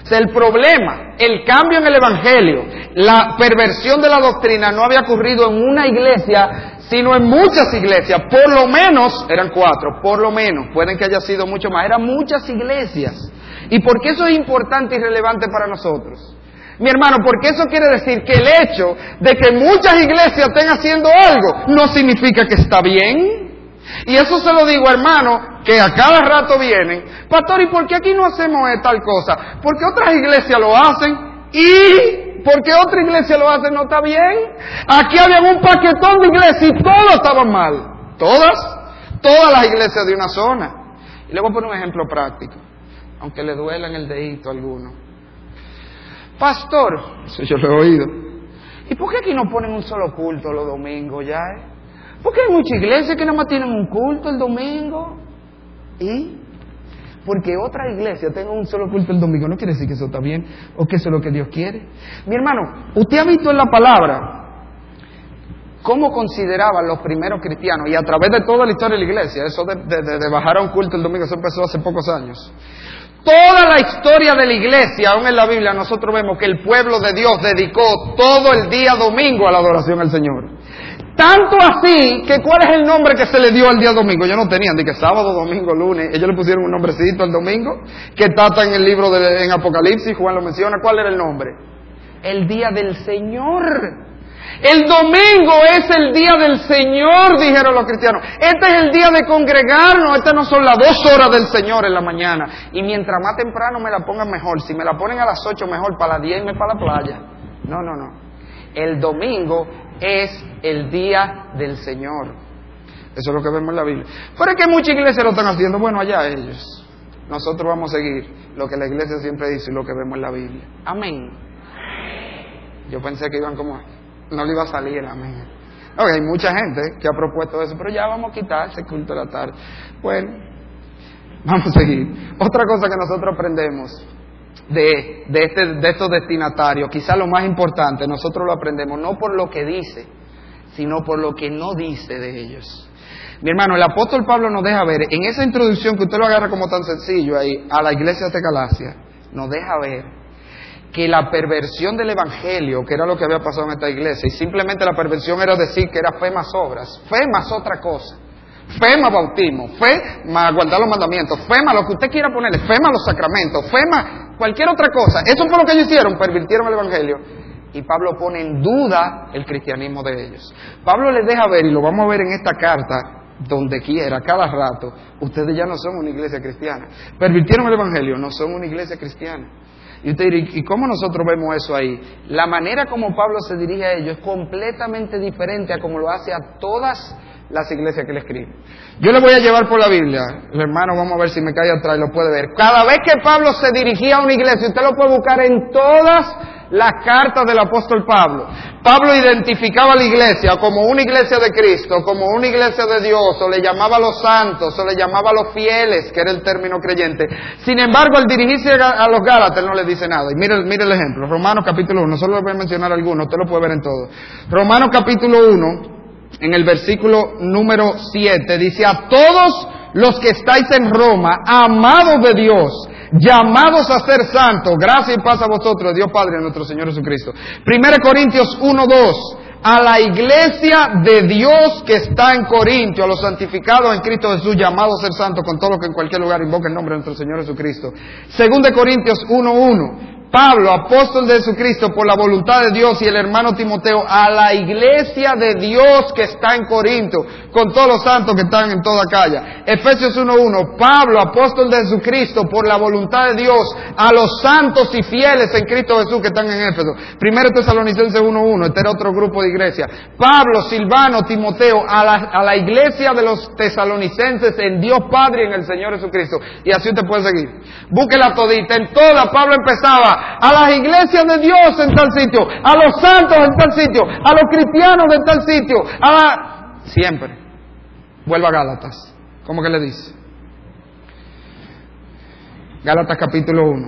O el problema, el cambio en el Evangelio, la perversión de la doctrina no había ocurrido en una iglesia, sino en muchas iglesias. Por lo menos, eran cuatro, por lo menos, pueden que haya sido mucho más, eran muchas iglesias. ¿Y por qué eso es importante y relevante para nosotros? Mi hermano, porque eso quiere decir que el hecho de que muchas iglesias estén haciendo algo no significa que está bien. Y eso se lo digo, hermano, que a cada rato vienen, pastor, ¿y por qué aquí no hacemos tal cosa? Porque otras iglesias lo hacen y porque otra iglesia lo hace no está bien. Aquí había un paquetón de iglesias y todos estaban mal. Todas, todas las iglesias de una zona. Y le voy a poner un ejemplo práctico, aunque le duela en el dedito a alguno. Pastor, eso yo lo he oído. ¿Y por qué aquí no ponen un solo culto los domingos ya? Eh? Porque hay muchas iglesias que nada más tienen un culto el domingo. ¿Y? Porque otra iglesia tenga un solo culto el domingo no quiere decir que eso está bien o que eso es lo que Dios quiere. Mi hermano, usted ha visto en la palabra cómo consideraban los primeros cristianos y a través de toda la historia de la iglesia, eso de, bajar a un culto el domingo, eso empezó hace pocos años. Toda la historia de la iglesia, aún en la Biblia, nosotros vemos que el pueblo de Dios dedicó todo el día domingo a la adoración al Señor. Tanto así que cuál es el nombre que se le dio al día domingo. Ellos no tenían, de que sábado, domingo, lunes. Ellos le pusieron un nombrecito al domingo, que está en el libro de en Apocalipsis, Juan lo menciona. ¿Cuál era el nombre? El día del Señor. El domingo es el día del Señor, dijeron los cristianos. Este es el día de congregarnos. Estas no son las dos horas del Señor en la mañana. Y mientras más temprano me la pongan mejor. Si me la ponen a las ocho, mejor. Para las diez me para la playa. No, no, no. El domingo es el día del Señor. Eso es lo que vemos en la Biblia. Pero es que muchas iglesias lo están haciendo. Bueno, allá ellos. Nosotros vamos a seguir lo que la iglesia siempre dice y lo que vemos en la Biblia. Amén. Yo pensé que iban como no le iba a salir, amén. hay mucha gente que ha propuesto eso, pero ya vamos a quitar ese culto de la tarde. Bueno, vamos a seguir. Otra cosa que nosotros aprendemos de, de, este, de estos destinatarios, quizá lo más importante, nosotros lo aprendemos no por lo que dice, sino por lo que no dice de ellos. Mi hermano, el apóstol Pablo nos deja ver, en esa introducción que usted lo agarra como tan sencillo ahí, a la iglesia de Galacia, nos deja ver que la perversión del Evangelio, que era lo que había pasado en esta iglesia, y simplemente la perversión era decir que era fe más obras, fe más otra cosa, fe más bautismo, fe más guardar los mandamientos, fe más lo que usted quiera ponerle, fe más los sacramentos, fe más cualquier otra cosa. Eso fue lo que ellos hicieron, pervirtieron el Evangelio. Y Pablo pone en duda el cristianismo de ellos. Pablo les deja ver, y lo vamos a ver en esta carta, donde quiera, cada rato, ustedes ya no son una iglesia cristiana. Pervirtieron el Evangelio, no son una iglesia cristiana. Y usted dirá, ¿y cómo nosotros vemos eso ahí? La manera como Pablo se dirige a ellos es completamente diferente a como lo hace a todas las iglesias que le escriben. Yo le voy a llevar por la Biblia, el hermano, vamos a ver si me cae atrás y lo puede ver. Cada vez que Pablo se dirigía a una iglesia, usted lo puede buscar en todas las cartas del apóstol Pablo. Pablo identificaba a la iglesia como una iglesia de Cristo, como una iglesia de Dios, o le llamaba a los santos, o le llamaba a los fieles, que era el término creyente. Sin embargo, al dirigirse a los Gálatas, no le dice nada. Y mire, mire el ejemplo, Romanos capítulo 1, solo voy a mencionar algunos, usted lo puede ver en todo. Romanos capítulo 1, en el versículo número 7, dice, a todos los que estáis en Roma, amados de Dios, llamados a ser santos, gracia y paz a vosotros, Dios Padre nuestro Señor Jesucristo. 1 Corintios 1, 2, a la iglesia de Dios que está en Corintio, a los santificados en Cristo Jesús, llamados a ser santos, con todo lo que en cualquier lugar invoque el nombre de nuestro Señor Jesucristo. 2 Corintios 1, 1, Pablo, apóstol de Jesucristo, por la voluntad de Dios y el hermano Timoteo, a la iglesia de Dios que está en Corinto, con todos los santos que están en toda calle. Efesios 1.1, Pablo, apóstol de Jesucristo, por la voluntad de Dios, a los santos y fieles en Cristo Jesús que están en Éfeso. Primero Tesalonicenses 1.1, este era otro grupo de iglesia. Pablo, Silvano, Timoteo, a la, a la iglesia de los tesalonicenses en Dios Padre y en el Señor Jesucristo. Y así usted puede seguir. Búsquela todita. En toda Pablo empezaba a las iglesias de Dios en tal sitio, a los santos en tal sitio, a los cristianos en tal sitio, a la... Siempre. Vuelva a Gálatas. ¿Cómo que le dice? Gálatas capítulo 1,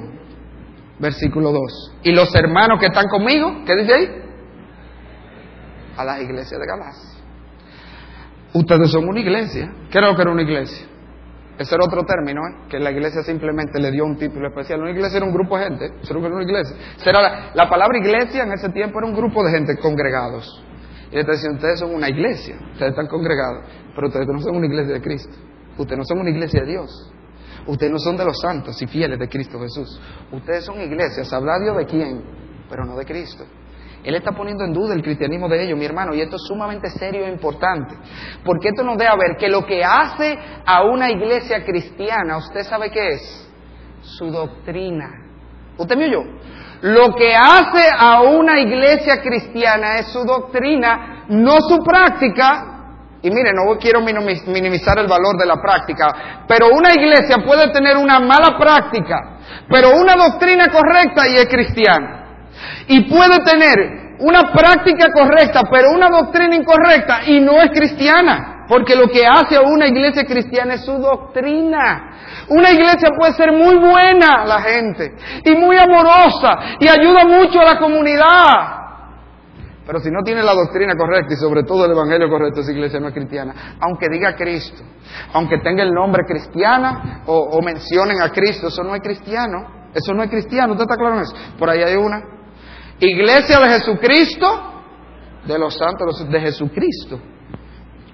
versículo 2. Y los hermanos que están conmigo, ¿qué dice ahí? A las iglesias de Galacia. Ustedes son una iglesia. ¿Qué era lo que era una iglesia? Ese era otro término, ¿eh? que la iglesia simplemente le dio un título especial. Una iglesia era un grupo de gente, era una iglesia. Será la, palabra iglesia en ese tiempo era un grupo de gente congregados. Y le decía, ustedes son una iglesia, ustedes están congregados, pero ustedes no son una iglesia de Cristo. Ustedes no son una iglesia de Dios. Ustedes no son de los santos y fieles de Cristo Jesús. Ustedes son iglesias. ¿Habla Dios de quién? Pero no de Cristo. Él está poniendo en duda el cristianismo de ellos, mi hermano, y esto es sumamente serio e importante. Porque esto nos a ver que lo que hace a una iglesia cristiana, ¿usted sabe qué es? Su doctrina. ¿Usted me oyó? Lo que hace a una iglesia cristiana es su doctrina, no su práctica. Y mire, no quiero minimizar el valor de la práctica, pero una iglesia puede tener una mala práctica, pero una doctrina correcta y es cristiana y puede tener una práctica correcta, pero una doctrina incorrecta y no es cristiana. Porque lo que hace a una iglesia cristiana es su doctrina. Una iglesia puede ser muy buena la gente y muy amorosa y ayuda mucho a la comunidad. Pero si no tiene la doctrina correcta y sobre todo el evangelio correcto, esa iglesia no es cristiana. Aunque diga Cristo, aunque tenga el nombre cristiana o, o mencionen a Cristo, eso no es cristiano. Eso no es cristiano. ¿Usted está claro en eso? Por ahí hay una. Iglesia de Jesucristo, de los santos de Jesucristo.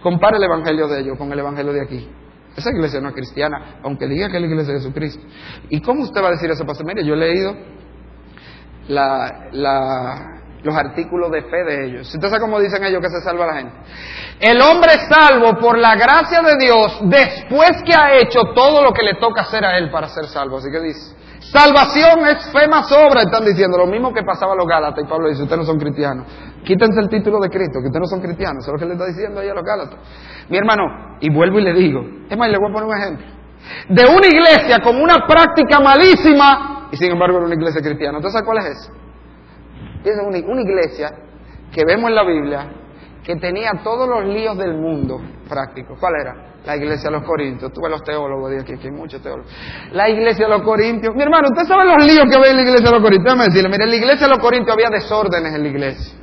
Compare el evangelio de ellos con el evangelio de aquí. Esa iglesia no es cristiana, aunque diga que es la iglesia de Jesucristo. ¿Y cómo usted va a decir eso, Pastor? Mire, yo he leído los artículos de fe de ellos. Usted sabe cómo dicen ellos que se salva la gente. El hombre es salvo por la gracia de Dios después que ha hecho todo lo que le toca hacer a él para ser salvo. Así que dice, Salvación es fe más obra, están diciendo. Lo mismo que pasaba a los Gálatas. Y Pablo dice, ustedes no son cristianos. Quítense el título de Cristo, que ustedes no son cristianos. Eso es lo que le está diciendo ahí a los Gálatas. Mi hermano, y vuelvo y le digo. Es más, le voy a poner un ejemplo. De una iglesia con una práctica malísima, y sin embargo era una iglesia cristiana. ¿Entonces cuál es eso? Es una, una iglesia que vemos en la Biblia que tenía todos los líos del mundo prácticos. ¿Cuál era? La iglesia de los Corintios. Tú ves los teólogos de aquí, aquí hay muchos teólogos. La iglesia de los Corintios. Mi hermano, ¿usted sabe los líos que había en la iglesia de los Corintios? Déjame decirle, mire, en la iglesia de los Corintios había desórdenes en la iglesia.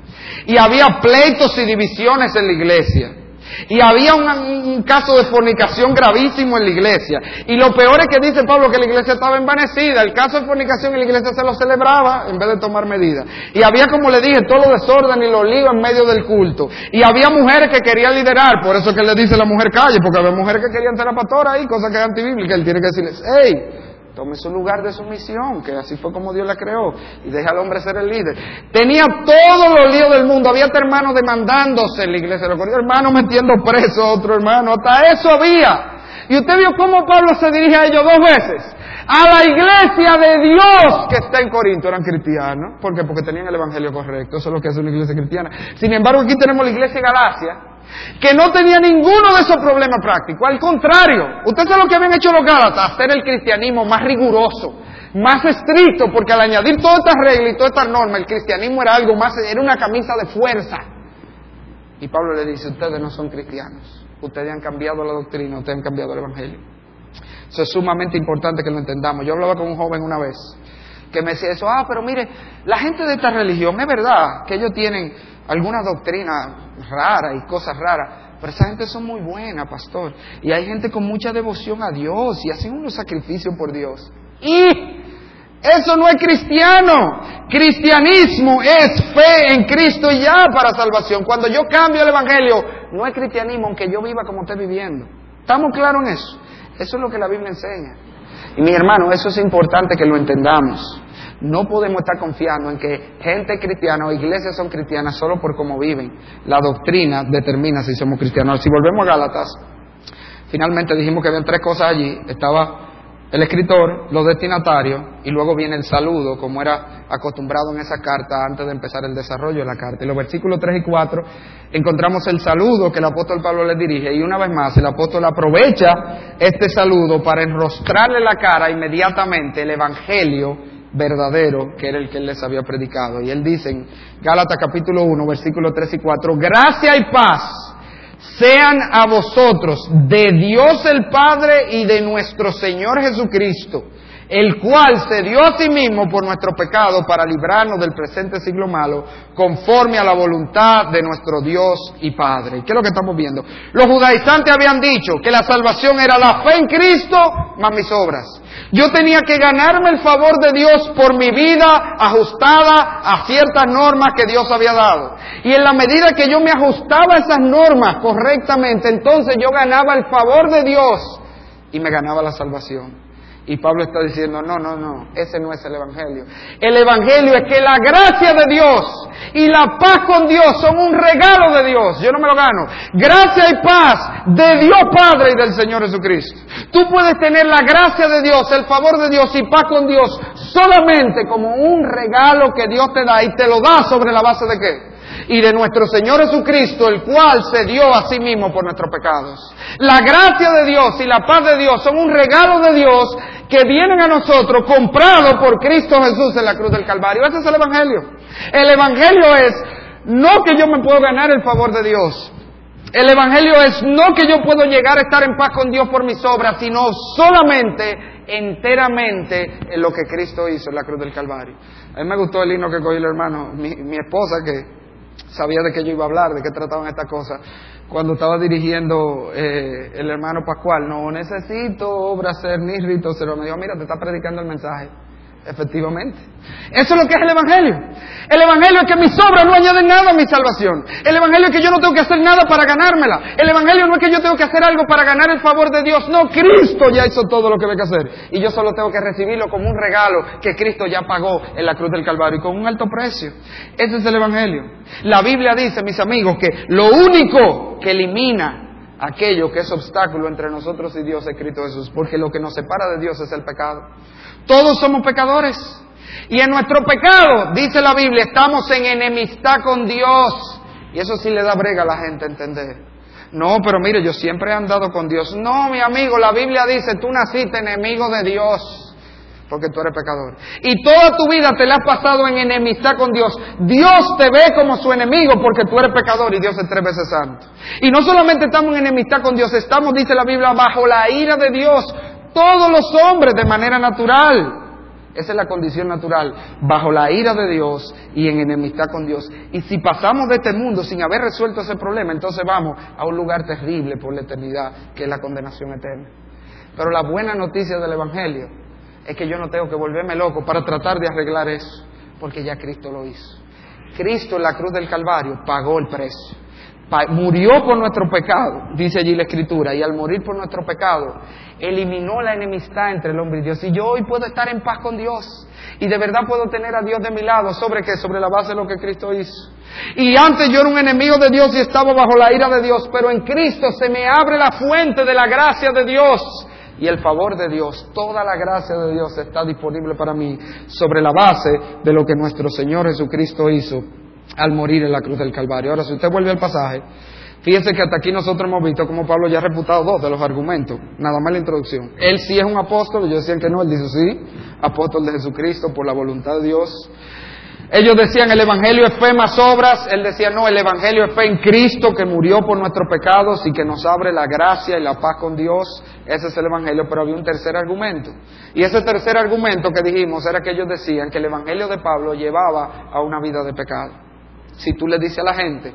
Y había pleitos y divisiones en la iglesia. Y había un, caso de fornicación gravísimo en la iglesia. Y lo peor es que dice Pablo que la iglesia estaba envanecida. El caso de fornicación en la iglesia se lo celebraba en vez de tomar medidas. Y había, como le dije, todo lo desorden y los líos en medio del culto. Y había mujeres que querían liderar. Por eso que le dice la mujer calle, porque había mujeres que querían ser la pastora ahí, cosa que es antibíblica. Él tiene que decirles, hey, tome su lugar de sumisión, que así fue como Dios la creó, y deja al hombre ser el líder. Tenía todos los líos del mundo, había hermanos demandándose en la iglesia, lo hermano metiendo preso a otro hermano, hasta eso había. Y usted vio cómo Pablo se dirige a ellos dos veces. A la iglesia de Dios que está en Corinto. Eran cristianos. ¿Por qué? Porque tenían el evangelio correcto. Eso es lo que hace una iglesia cristiana. Sin embargo, aquí tenemos la iglesia de Galacia. Que no tenía ninguno de esos problemas prácticos. Al contrario. Usted sabe lo que habían hecho los Gálatas. Hacer el cristianismo más riguroso. Más estricto. Porque al añadir todas estas reglas y todas estas normas. El cristianismo era algo más. Era una camisa de fuerza. Y Pablo le dice, ustedes no son cristianos ustedes han cambiado la doctrina, ustedes han cambiado el Evangelio. Eso es sumamente importante que lo entendamos. Yo hablaba con un joven una vez que me decía eso, ah, pero mire, la gente de esta religión, es verdad que ellos tienen alguna doctrina rara y cosas raras, pero esa gente son muy buena, pastor. Y hay gente con mucha devoción a Dios y hacen unos sacrificios por Dios. Y eso no es cristiano. Cristianismo es fe en Cristo y ya para salvación. Cuando yo cambio el Evangelio, no es cristianismo aunque yo viva como esté viviendo. ¿Estamos claros en eso? Eso es lo que la Biblia enseña. Y mi hermano, eso es importante que lo entendamos. No podemos estar confiando en que gente cristiana o iglesias son cristianas solo por cómo viven. La doctrina determina si somos cristianos. Si volvemos a Gálatas, finalmente dijimos que había tres cosas allí. Estaba el escritor, los destinatarios, y luego viene el saludo, como era acostumbrado en esa carta antes de empezar el desarrollo de la carta. En los versículos 3 y 4 encontramos el saludo que el apóstol Pablo le dirige, y una vez más el apóstol aprovecha este saludo para enrostrarle la cara inmediatamente el evangelio verdadero que era el que él les había predicado. Y él dice en Gálatas capítulo 1, versículos 3 y 4, gracia y paz sean a vosotros de Dios el Padre y de nuestro Señor Jesucristo, el cual se dio a sí mismo por nuestro pecado para librarnos del presente siglo malo, conforme a la voluntad de nuestro Dios y Padre. ¿Qué es lo que estamos viendo? Los judaizantes habían dicho que la salvación era la fe en Cristo más mis obras. Yo tenía que ganarme el favor de Dios por mi vida ajustada a ciertas normas que Dios había dado. Y en la medida que yo me ajustaba a esas normas correctamente, entonces yo ganaba el favor de Dios y me ganaba la salvación. Y Pablo está diciendo, no, no, no, ese no es el Evangelio. El Evangelio es que la gracia de Dios y la paz con Dios son un regalo de Dios. Yo no me lo gano. Gracia y paz de Dios Padre y del Señor Jesucristo. Tú puedes tener la gracia de Dios, el favor de Dios y paz con Dios solamente como un regalo que Dios te da y te lo da sobre la base de qué? Y de nuestro Señor Jesucristo, el cual se dio a sí mismo por nuestros pecados. La gracia de Dios y la paz de Dios son un regalo de Dios que vienen a nosotros comprado por Cristo Jesús en la cruz del Calvario. Ese es el Evangelio. El Evangelio es no que yo me puedo ganar el favor de Dios. El Evangelio es no que yo puedo llegar a estar en paz con Dios por mis obras, sino solamente, enteramente, en lo que Cristo hizo en la cruz del Calvario. A mí me gustó el himno que cogió el hermano, mi, mi esposa, que sabía de qué yo iba a hablar, de qué trataban estas cosas. Cuando estaba dirigiendo eh, el hermano Pascual, no necesito obra ser ni rito, se lo me dijo, mira, te está predicando el mensaje. Efectivamente. Eso es lo que es el Evangelio. El Evangelio es que mis obras no añaden nada a mi salvación. El Evangelio es que yo no tengo que hacer nada para ganármela. El Evangelio no es que yo tengo que hacer algo para ganar el favor de Dios. No, Cristo ya hizo todo lo que hay que hacer. Y yo solo tengo que recibirlo como un regalo que Cristo ya pagó en la cruz del Calvario y con un alto precio. Ese es el Evangelio. La Biblia dice, mis amigos, que lo único que elimina aquello que es obstáculo entre nosotros y Dios es Cristo Jesús. Porque lo que nos separa de Dios es el pecado. Todos somos pecadores. Y en nuestro pecado, dice la Biblia, estamos en enemistad con Dios. Y eso sí le da brega a la gente entender. No, pero mire, yo siempre he andado con Dios. No, mi amigo, la Biblia dice, tú naciste enemigo de Dios porque tú eres pecador. Y toda tu vida te la has pasado en enemistad con Dios. Dios te ve como su enemigo porque tú eres pecador y Dios es tres veces santo. Y no solamente estamos en enemistad con Dios, estamos, dice la Biblia, bajo la ira de Dios todos los hombres de manera natural. Esa es la condición natural, bajo la ira de Dios y en enemistad con Dios. Y si pasamos de este mundo sin haber resuelto ese problema, entonces vamos a un lugar terrible por la eternidad, que es la condenación eterna. Pero la buena noticia del Evangelio es que yo no tengo que volverme loco para tratar de arreglar eso, porque ya Cristo lo hizo. Cristo en la cruz del Calvario pagó el precio murió por nuestro pecado, dice allí la escritura, y al morir por nuestro pecado, eliminó la enemistad entre el hombre y Dios. Y yo hoy puedo estar en paz con Dios. Y de verdad puedo tener a Dios de mi lado. ¿Sobre qué? Sobre la base de lo que Cristo hizo. Y antes yo era un enemigo de Dios y estaba bajo la ira de Dios. Pero en Cristo se me abre la fuente de la gracia de Dios y el favor de Dios. Toda la gracia de Dios está disponible para mí sobre la base de lo que nuestro Señor Jesucristo hizo al morir en la cruz del Calvario. Ahora, si usted vuelve al pasaje, fíjense que hasta aquí nosotros hemos visto como Pablo ya ha reputado dos de los argumentos, nada más la introducción. Él sí es un apóstol, ellos decían que no, él dice sí, apóstol de Jesucristo por la voluntad de Dios. Ellos decían el Evangelio es fe más obras, él decía no, el Evangelio es fe en Cristo que murió por nuestros pecados y que nos abre la gracia y la paz con Dios. Ese es el Evangelio, pero había un tercer argumento. Y ese tercer argumento que dijimos era que ellos decían que el Evangelio de Pablo llevaba a una vida de pecado. Si tú le dices a la gente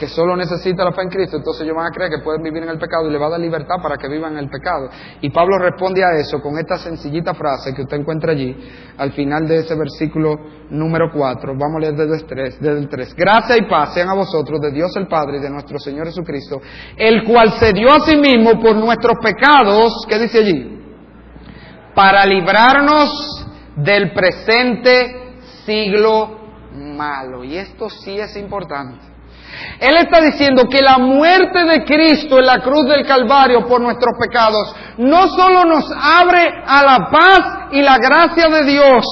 que solo necesita la fe en Cristo, entonces ellos van a creer que pueden vivir en el pecado y le va a dar libertad para que vivan en el pecado. Y Pablo responde a eso con esta sencillita frase que usted encuentra allí, al final de ese versículo número 4. Vamos a leer desde el 3. Desde el 3. Gracia y paz sean a vosotros de Dios el Padre y de nuestro Señor Jesucristo, el cual se dio a sí mismo por nuestros pecados, ¿qué dice allí? Para librarnos del presente siglo malo. Y esto sí es importante. Él está diciendo que la muerte de Cristo en la cruz del Calvario por nuestros pecados no solo nos abre a la paz y la gracia de Dios,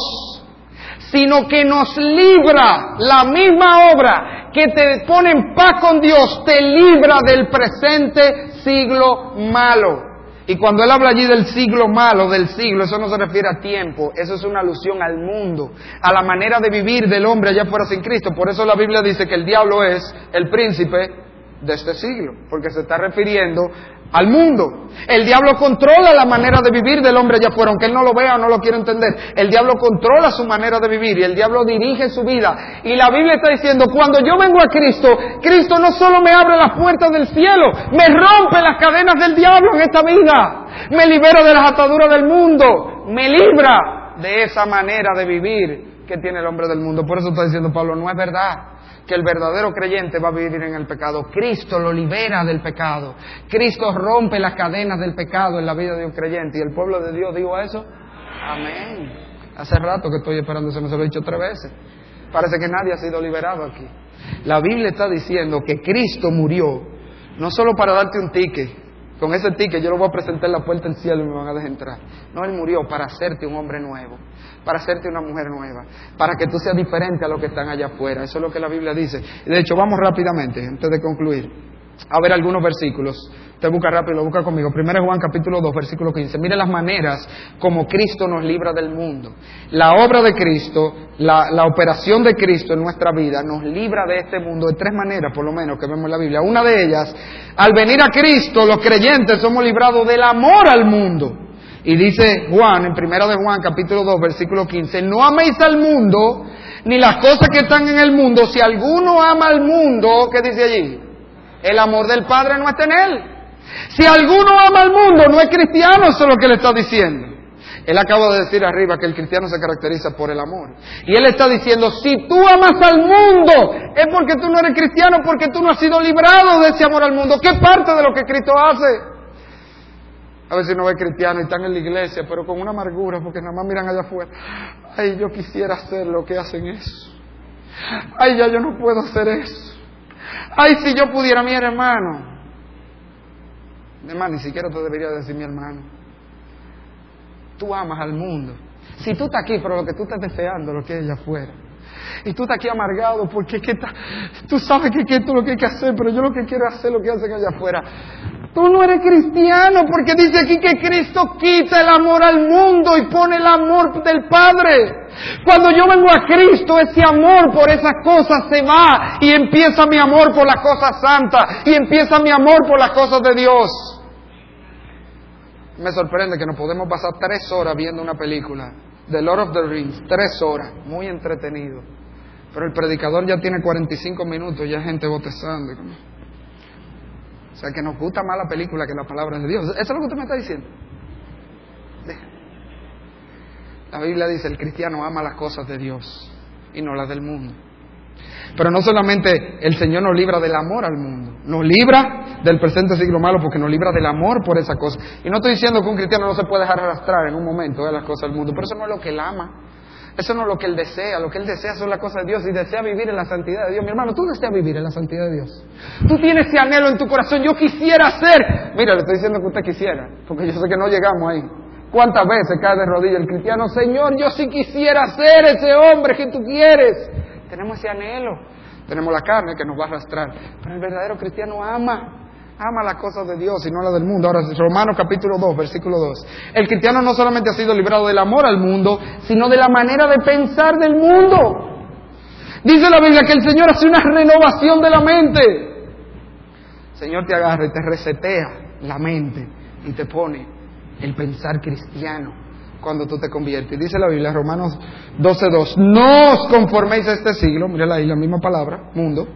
sino que nos libra la misma obra que te pone en paz con Dios, te libra del presente siglo malo. Y cuando él habla allí del siglo malo, del siglo, eso no se refiere a tiempo, eso es una alusión al mundo, a la manera de vivir del hombre allá fuera sin Cristo. Por eso la Biblia dice que el diablo es el príncipe de este siglo, porque se está refiriendo al mundo. El diablo controla la manera de vivir del hombre allá afuera, aunque él no lo vea o no lo quiera entender. El diablo controla su manera de vivir y el diablo dirige su vida. Y la Biblia está diciendo, cuando yo vengo a Cristo, Cristo no solo me abre las puertas del cielo, me rompe las cadenas del diablo en esta vida, me libera de las ataduras del mundo, me libra de esa manera de vivir que tiene el hombre del mundo. Por eso está diciendo Pablo, no es verdad que el verdadero creyente va a vivir en el pecado. Cristo lo libera del pecado. Cristo rompe las cadenas del pecado en la vida de un creyente. ¿Y el pueblo de Dios dijo eso? Amén. Hace rato que estoy esperando, se me lo he dicho tres veces. Parece que nadie ha sido liberado aquí. La Biblia está diciendo que Cristo murió no solo para darte un ticket, con ese ticket yo lo voy a presentar en la puerta del cielo y me van a dejar entrar. No, Él murió para hacerte un hombre nuevo, para hacerte una mujer nueva, para que tú seas diferente a los que están allá afuera. Eso es lo que la Biblia dice. De hecho, vamos rápidamente, antes de concluir, a ver algunos versículos. Te busca rápido, lo busca conmigo. Primero Juan capítulo 2, versículo 15. Mire las maneras como Cristo nos libra del mundo. La obra de Cristo, la, la, operación de Cristo en nuestra vida nos libra de este mundo de tres maneras, por lo menos, que vemos en la Biblia. Una de ellas, al venir a Cristo, los creyentes somos librados del amor al mundo. Y dice Juan, en primera de Juan capítulo 2, versículo 15, no améis al mundo, ni las cosas que están en el mundo. Si alguno ama al mundo, ¿qué dice allí? El amor del Padre no está en él. Si alguno ama al mundo, no es cristiano, eso es lo que le está diciendo. Él acaba de decir arriba que el cristiano se caracteriza por el amor. Y él está diciendo, si tú amas al mundo, es porque tú no eres cristiano, porque tú no has sido librado de ese amor al mundo. ¿Qué parte de lo que Cristo hace? A veces no es cristiano y están en la iglesia, pero con una amargura, porque nada más miran allá afuera. Ay, yo quisiera hacer lo que hacen eso. Ay, ya yo no puedo hacer eso. Ay, si yo pudiera, mi hermano. Hermano, ni siquiera te debería decir mi hermano. Tú amas al mundo. Si tú estás aquí, pero lo que tú estás deseando, lo que es allá afuera. Y tú estás aquí amargado porque es que tú sabes que, que es lo que hay que hacer, pero yo lo que quiero es hacer lo que hacen allá afuera. Tú no eres cristiano porque dice aquí que Cristo quita el amor al mundo y pone el amor del Padre. Cuando yo vengo a Cristo, ese amor por esas cosas se va y empieza mi amor por las cosas santas y empieza mi amor por las cosas de Dios. Me sorprende que nos podemos pasar tres horas viendo una película, The Lord of the Rings, tres horas, muy entretenido. Pero el predicador ya tiene 45 minutos, ya hay gente botezando. O sea, que nos gusta más la película que la palabra de Dios. ¿Eso es lo que usted me está diciendo? La Biblia dice, el cristiano ama las cosas de Dios y no las del mundo. Pero no solamente el Señor nos libra del amor al mundo, Nos libra del presente siglo malo porque nos libra del amor por esa cosa. Y no estoy diciendo que un cristiano no se puede dejar arrastrar en un momento de las cosas del mundo, pero eso no es lo que él ama. Eso no es lo que él desea, lo que él desea son las cosas de Dios y desea vivir en la santidad de Dios. Mi hermano, tú deseas vivir en la santidad de Dios. Tú tienes ese anhelo en tu corazón, yo quisiera ser. Mira, le estoy diciendo que usted quisiera, porque yo sé que no llegamos ahí. ¿Cuántas veces cae de rodillas el cristiano? Señor, yo sí quisiera ser ese hombre que tú quieres. Tenemos ese anhelo. Tenemos la carne que nos va a arrastrar. Pero el verdadero cristiano ama ama las cosas de Dios y no las del mundo. Ahora, Romanos capítulo 2, versículo 2. El cristiano no solamente ha sido librado del amor al mundo, sino de la manera de pensar del mundo. Dice la Biblia que el Señor hace una renovación de la mente. El Señor te agarra y te resetea la mente y te pone el pensar cristiano cuando tú te conviertes. Dice la Biblia, Romanos 12.2, no os conforméis a este siglo, mira ahí la misma palabra, mundo,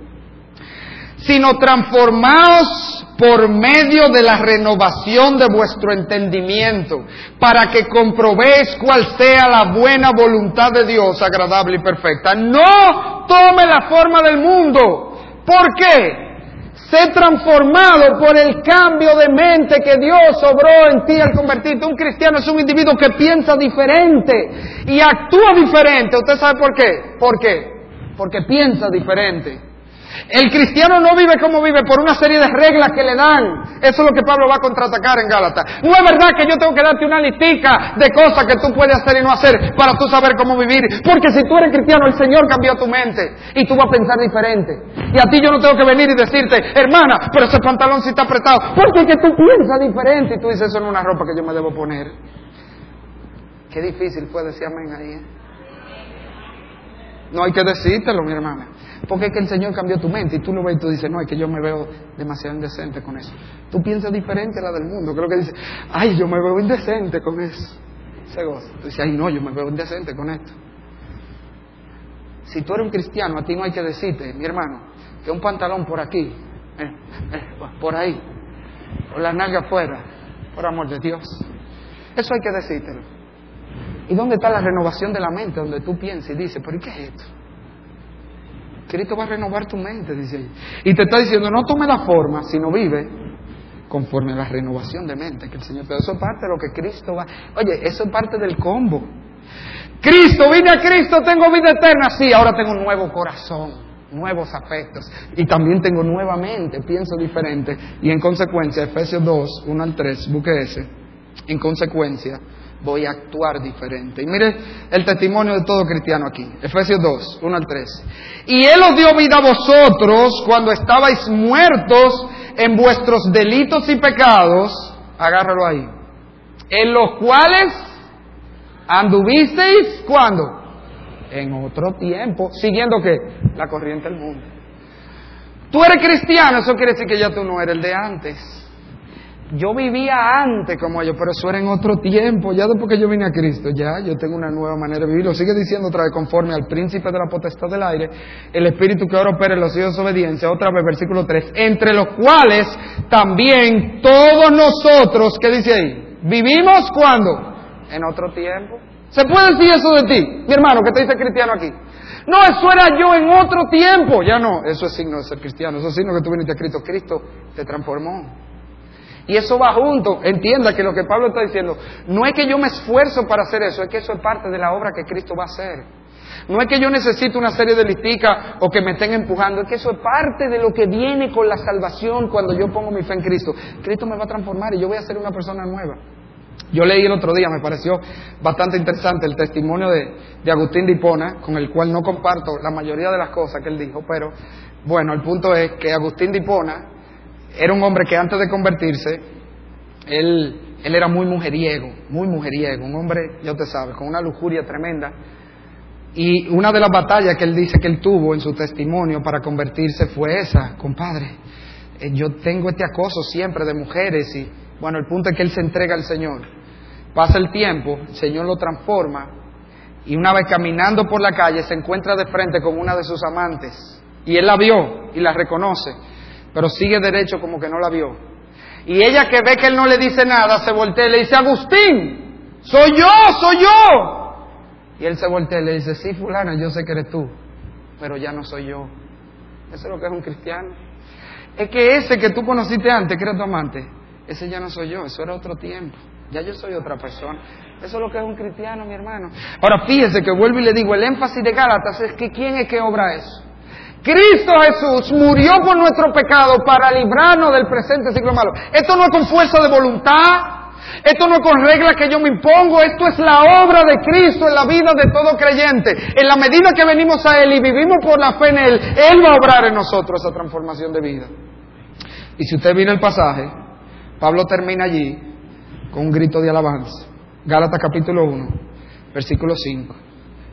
sino transformaos por medio de la renovación de vuestro entendimiento, para que comprobéis cuál sea la buena voluntad de Dios, agradable y perfecta. No tome la forma del mundo. ¿Por qué? Sé transformado por el cambio de mente que Dios obró en ti al convertirte. Un cristiano es un individuo que piensa diferente y actúa diferente. ¿Usted sabe por qué? ¿Por qué? Porque piensa diferente. El cristiano no vive como vive por una serie de reglas que le dan. Eso es lo que Pablo va a contraatacar en Gálatas. No es verdad que yo tengo que darte una listica de cosas que tú puedes hacer y no hacer para tú saber cómo vivir. Porque si tú eres cristiano, el Señor cambió tu mente y tú vas a pensar diferente. Y a ti yo no tengo que venir y decirte, hermana, pero ese pantalón sí está apretado. Porque es que tú piensas diferente y tú dices, eso es una ropa que yo me debo poner. Qué difícil puede decir amén ahí. ¿eh? No hay que decírtelo, mi hermana. Porque es que el Señor cambió tu mente y tú lo ves y tú dices, no, es que yo me veo demasiado indecente con eso. Tú piensas diferente a la del mundo. Creo que dices, ay, yo me veo indecente con eso. Se goza. Tú dices, ay, no, yo me veo indecente con esto. Si tú eres un cristiano, a ti no hay que decirte, mi hermano, que un pantalón por aquí, eh, eh, por ahí, o la nalga afuera, por amor de Dios. Eso hay que decírtelo. ¿Y dónde está la renovación de la mente? Donde tú piensas y dices, ¿pero qué es esto? Cristo va a renovar tu mente, dice ella. Y te está diciendo, no tome la forma, sino vive conforme a la renovación de mente que el Señor te. Eso es parte de lo que Cristo va. Oye, eso es parte del combo. Cristo, vine a Cristo, tengo vida eterna. Sí, ahora tengo un nuevo corazón, nuevos afectos. Y también tengo nuevamente, pienso diferente. Y en consecuencia, Efesios 2, 1 al 3, busque ese. En consecuencia, voy a actuar diferente. Y mire el testimonio de todo cristiano aquí. Efesios 2, 1 al 3. Y Él os dio vida a vosotros cuando estabais muertos en vuestros delitos y pecados. Agárralo ahí. En los cuales anduvisteis cuando? En otro tiempo. Siguiendo qué? La corriente del mundo. Tú eres cristiano, eso quiere decir que ya tú no eres el de antes. Yo vivía antes como ellos, pero eso era en otro tiempo. Ya después que yo vine a Cristo, ya yo tengo una nueva manera de vivir. Lo sigue diciendo otra vez, conforme al príncipe de la potestad del aire, el espíritu que ahora opera en los hijos de obediencia. Otra vez, versículo 3. Entre los cuales también todos nosotros, ¿qué dice ahí? Vivimos cuando? En otro tiempo. ¿Se puede decir eso de ti, mi hermano, que te dice cristiano aquí? No, eso era yo en otro tiempo. Ya no, eso es signo de ser cristiano. Eso es signo que tú viniste a Cristo. Cristo te transformó. Y eso va junto. Entienda que lo que Pablo está diciendo, no es que yo me esfuerzo para hacer eso, es que eso es parte de la obra que Cristo va a hacer. No es que yo necesite una serie de listicas o que me estén empujando, es que eso es parte de lo que viene con la salvación cuando yo pongo mi fe en Cristo. Cristo me va a transformar y yo voy a ser una persona nueva. Yo leí el otro día, me pareció bastante interesante el testimonio de, de Agustín de Hipona, con el cual no comparto la mayoría de las cosas que él dijo, pero bueno, el punto es que Agustín de Hipona era un hombre que antes de convertirse, él, él era muy mujeriego, muy mujeriego, un hombre, ya usted sabe, con una lujuria tremenda. Y una de las batallas que él dice que él tuvo en su testimonio para convertirse fue esa, compadre. Eh, yo tengo este acoso siempre de mujeres y, bueno, el punto es que él se entrega al Señor. Pasa el tiempo, el Señor lo transforma y una vez caminando por la calle se encuentra de frente con una de sus amantes y él la vio y la reconoce pero sigue derecho como que no la vio. Y ella que ve que él no le dice nada, se voltea y le dice, Agustín, soy yo, soy yo. Y él se voltea y le dice, sí, fulana, yo sé que eres tú, pero ya no soy yo. Eso es lo que es un cristiano. es que ese que tú conociste antes, que era tu amante, ese ya no soy yo, eso era otro tiempo. Ya yo soy otra persona. Eso es lo que es un cristiano, mi hermano. Ahora fíjese que vuelvo y le digo, el énfasis de Gálatas es que ¿quién es que obra eso? Cristo Jesús murió por nuestro pecado para librarnos del presente siglo malo. Esto no es con fuerza de voluntad, esto no es con reglas que yo me impongo, esto es la obra de Cristo en la vida de todo creyente. En la medida que venimos a Él y vivimos por la fe en Él, Él va a obrar en nosotros esa transformación de vida. Y si usted viene el pasaje, Pablo termina allí con un grito de alabanza. Gálatas capítulo 1, versículo 5.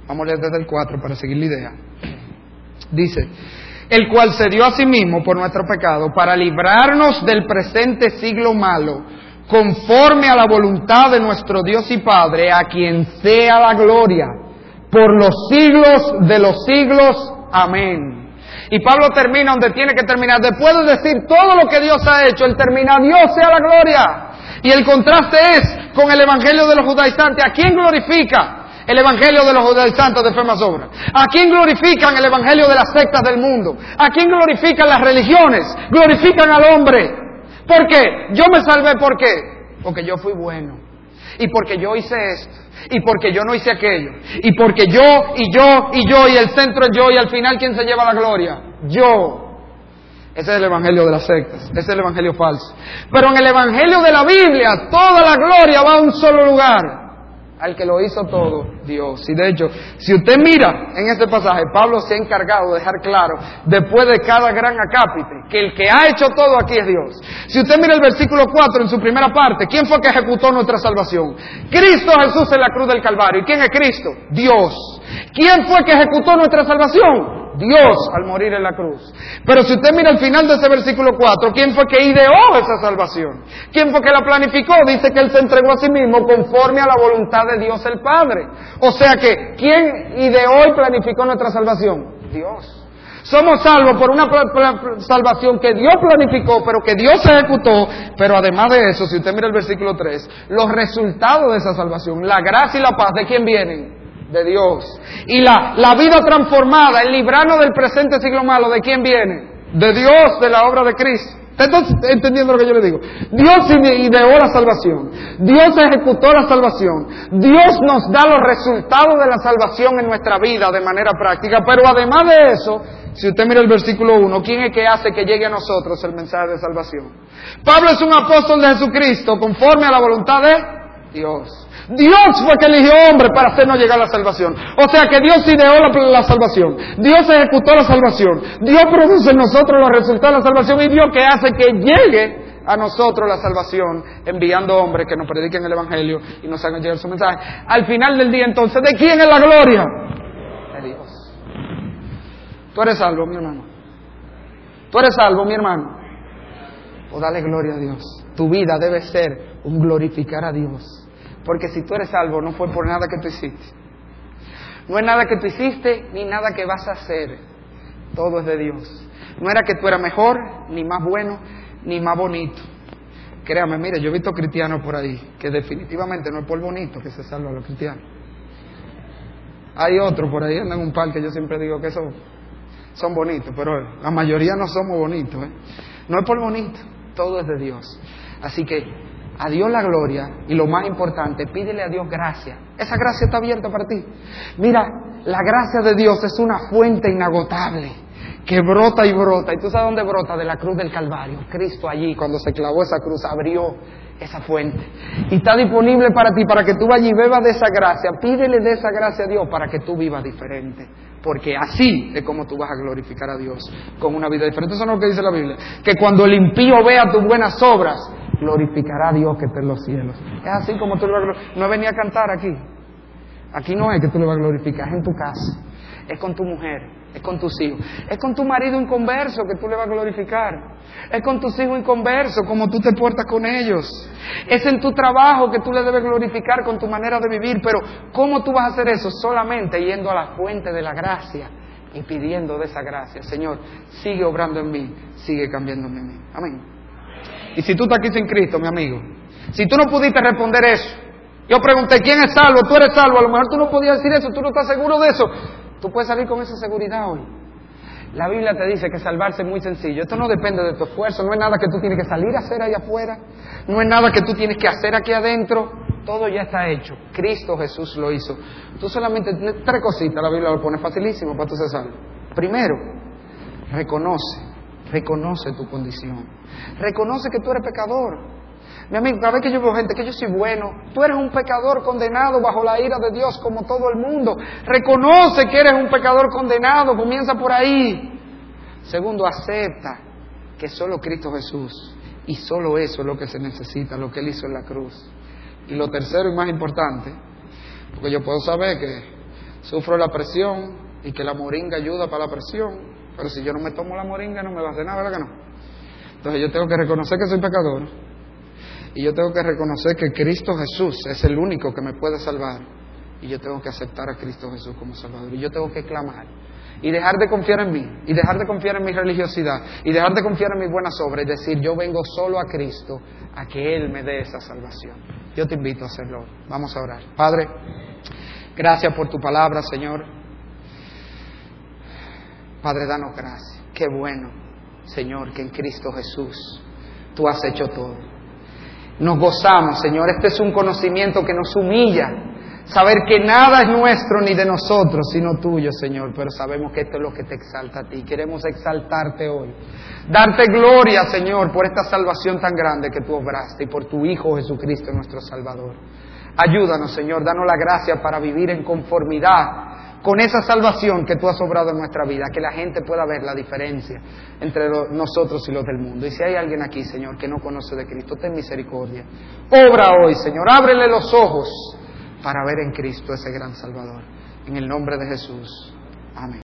Vamos a leer desde el 4 para seguir la idea. Dice, el cual se dio a sí mismo por nuestro pecado para librarnos del presente siglo malo, conforme a la voluntad de nuestro Dios y Padre, a quien sea la gloria por los siglos de los siglos. Amén. Y Pablo termina donde tiene que terminar. Después de decir todo lo que Dios ha hecho, él termina, Dios sea la gloria. Y el contraste es con el Evangelio de los judaizantes. ¿A quién glorifica? El Evangelio de los judaizantes de fe más obra? ¿A quién glorifican el Evangelio de las sectas del mundo? ¿A quién glorifican las religiones? Glorifican al hombre. ¿Por qué? Yo me salvé, ¿por qué? Porque yo fui bueno. Y porque yo hice esto. Y porque yo no hice aquello. Y porque yo, y yo, y yo, y el centro es yo, y al final, ¿quién se lleva la gloria? Yo. Ese es el evangelio de las sectas, ese es el evangelio falso. Pero en el evangelio de la Biblia, toda la gloria va a un solo lugar, al que lo hizo todo, Dios. Y de hecho, si usted mira en este pasaje, Pablo se ha encargado de dejar claro, después de cada gran acápite, que el que ha hecho todo aquí es Dios. Si usted mira el versículo 4 en su primera parte, ¿quién fue que ejecutó nuestra salvación? Cristo Jesús en la cruz del Calvario. ¿Y quién es Cristo? Dios. ¿Quién fue que ejecutó nuestra salvación? Dios al morir en la cruz. Pero si usted mira el final de ese versículo 4, ¿quién fue que ideó esa salvación? ¿Quién fue que la planificó? Dice que Él se entregó a sí mismo conforme a la voluntad de Dios el Padre. O sea que, ¿quién ideó y planificó nuestra salvación? Dios. Somos salvos por una salvación que Dios planificó, pero que Dios ejecutó. Pero además de eso, si usted mira el versículo 3, los resultados de esa salvación, la gracia y la paz, ¿de quién vienen? De Dios. Y la, la vida transformada, el librano del presente siglo malo, ¿de quién viene? De Dios, de la obra de Cristo. ¿Está entendiendo lo que yo le digo? Dios ideó la salvación. Dios ejecutó la salvación. Dios nos da los resultados de la salvación en nuestra vida de manera práctica. Pero además de eso, si usted mira el versículo 1, ¿quién es que hace que llegue a nosotros el mensaje de salvación? Pablo es un apóstol de Jesucristo conforme a la voluntad de Dios. Dios fue que eligió hombre para hacernos llegar a la salvación. O sea que Dios ideó la, salvación. Dios ejecutó la salvación. Dios produce en nosotros los resultados de la salvación y Dios que hace que llegue a nosotros la salvación enviando hombres que nos prediquen el Evangelio y nos hagan llegar su mensaje. Al final del día entonces, ¿de quién es la gloria? De Dios. Tú eres salvo, mi hermano. Tú eres salvo, mi hermano. O oh, dale gloria a Dios. Tu vida debe ser un glorificar a Dios. Porque si tú eres salvo, no fue por nada que tú hiciste. No es nada que tú hiciste ni nada que vas a hacer. Todo es de Dios. No era que tú eras mejor, ni más bueno, ni más bonito. Créame, mire, yo he visto cristianos por ahí que definitivamente no es por bonito que se salva a los cristianos. Hay otros por ahí, andan en un par que yo siempre digo que son, son bonitos, pero la mayoría no somos bonitos. ¿eh? No es por bonito, todo es de Dios. Así que a Dios la gloria y lo más importante, pídele a Dios gracia. Esa gracia está abierta para ti. Mira, la gracia de Dios es una fuente inagotable que brota y brota. ¿Y tú sabes dónde brota? De la cruz del Calvario. Cristo allí, cuando se clavó esa cruz, abrió esa fuente. Y está disponible para ti, para que tú vayas y bebas de esa gracia. Pídele de esa gracia a Dios para que tú vivas diferente. Porque así es como tú vas a glorificar a Dios con una vida diferente. Eso es lo que dice la Biblia. Que cuando el impío vea tus buenas obras, glorificará a Dios que está en los cielos. Es así como tú le vas a glorificar. No venía a cantar aquí. Aquí no es que tú le vas a glorificar, es en tu casa. Es con tu mujer, es con tus hijos. Es con tu marido inconverso que tú le vas a glorificar. Es con tus hijos inconversos, como tú te portas con ellos. Es en tu trabajo que tú le debes glorificar con tu manera de vivir. Pero ¿cómo tú vas a hacer eso? Solamente yendo a la fuente de la gracia y pidiendo de esa gracia. Señor, sigue obrando en mí, sigue cambiándome en mí. Amén. Y si tú estás aquí sin Cristo, mi amigo, si tú no pudiste responder eso, yo pregunté, ¿quién es salvo? Tú eres salvo. A lo mejor tú no podías decir eso, tú no estás seguro de eso. Tú puedes salir con esa seguridad hoy. La Biblia te dice que salvarse es muy sencillo. Esto no depende de tu esfuerzo, no es nada que tú tienes que salir a hacer ahí afuera, no es nada que tú tienes que hacer aquí adentro. Todo ya está hecho. Cristo Jesús lo hizo. Tú solamente, tres cositas, la Biblia lo pone facilísimo para tú ser salvo. Primero, reconoce, reconoce tu condición. Reconoce que tú eres pecador. Mi amigo, cada que yo veo gente que yo soy bueno, tú eres un pecador condenado bajo la ira de Dios como todo el mundo. Reconoce que eres un pecador condenado, comienza por ahí. Segundo, acepta que solo Cristo Jesús y solo eso es lo que se necesita, lo que Él hizo en la cruz. Y lo tercero y más importante, porque yo puedo saber que sufro la presión y que la moringa ayuda para la presión, pero si yo no me tomo la moringa no me va a hacer nada, ¿verdad que no? Entonces yo tengo que reconocer que soy pecador y yo tengo que reconocer que Cristo Jesús es el único que me puede salvar y yo tengo que aceptar a Cristo Jesús como Salvador y yo tengo que clamar y dejar de confiar en mí, y dejar de confiar en mi religiosidad, y dejar de confiar en mis buenas obras, y decir, yo vengo solo a Cristo a que Él me dé esa salvación. Yo te invito a hacerlo. Vamos a orar. Padre, gracias por tu palabra, Señor. Padre, danos gracias. Qué bueno, Señor, que en Cristo Jesús tú has hecho todo. Nos gozamos, Señor. Este es un conocimiento que nos humilla. Saber que nada es nuestro ni de nosotros, sino tuyo, Señor. Pero sabemos que esto es lo que te exalta a ti. Queremos exaltarte hoy. Darte gloria, Señor, por esta salvación tan grande que tú obraste y por tu Hijo Jesucristo, nuestro Salvador. Ayúdanos, Señor. Danos la gracia para vivir en conformidad con esa salvación que tú has obrado en nuestra vida, que la gente pueda ver la diferencia entre nosotros y los del mundo. Y si hay alguien aquí, Señor, que no conoce de Cristo, ten misericordia. Obra hoy, Señor, ábrele los ojos para ver en Cristo ese gran Salvador. En el nombre de Jesús. Amén.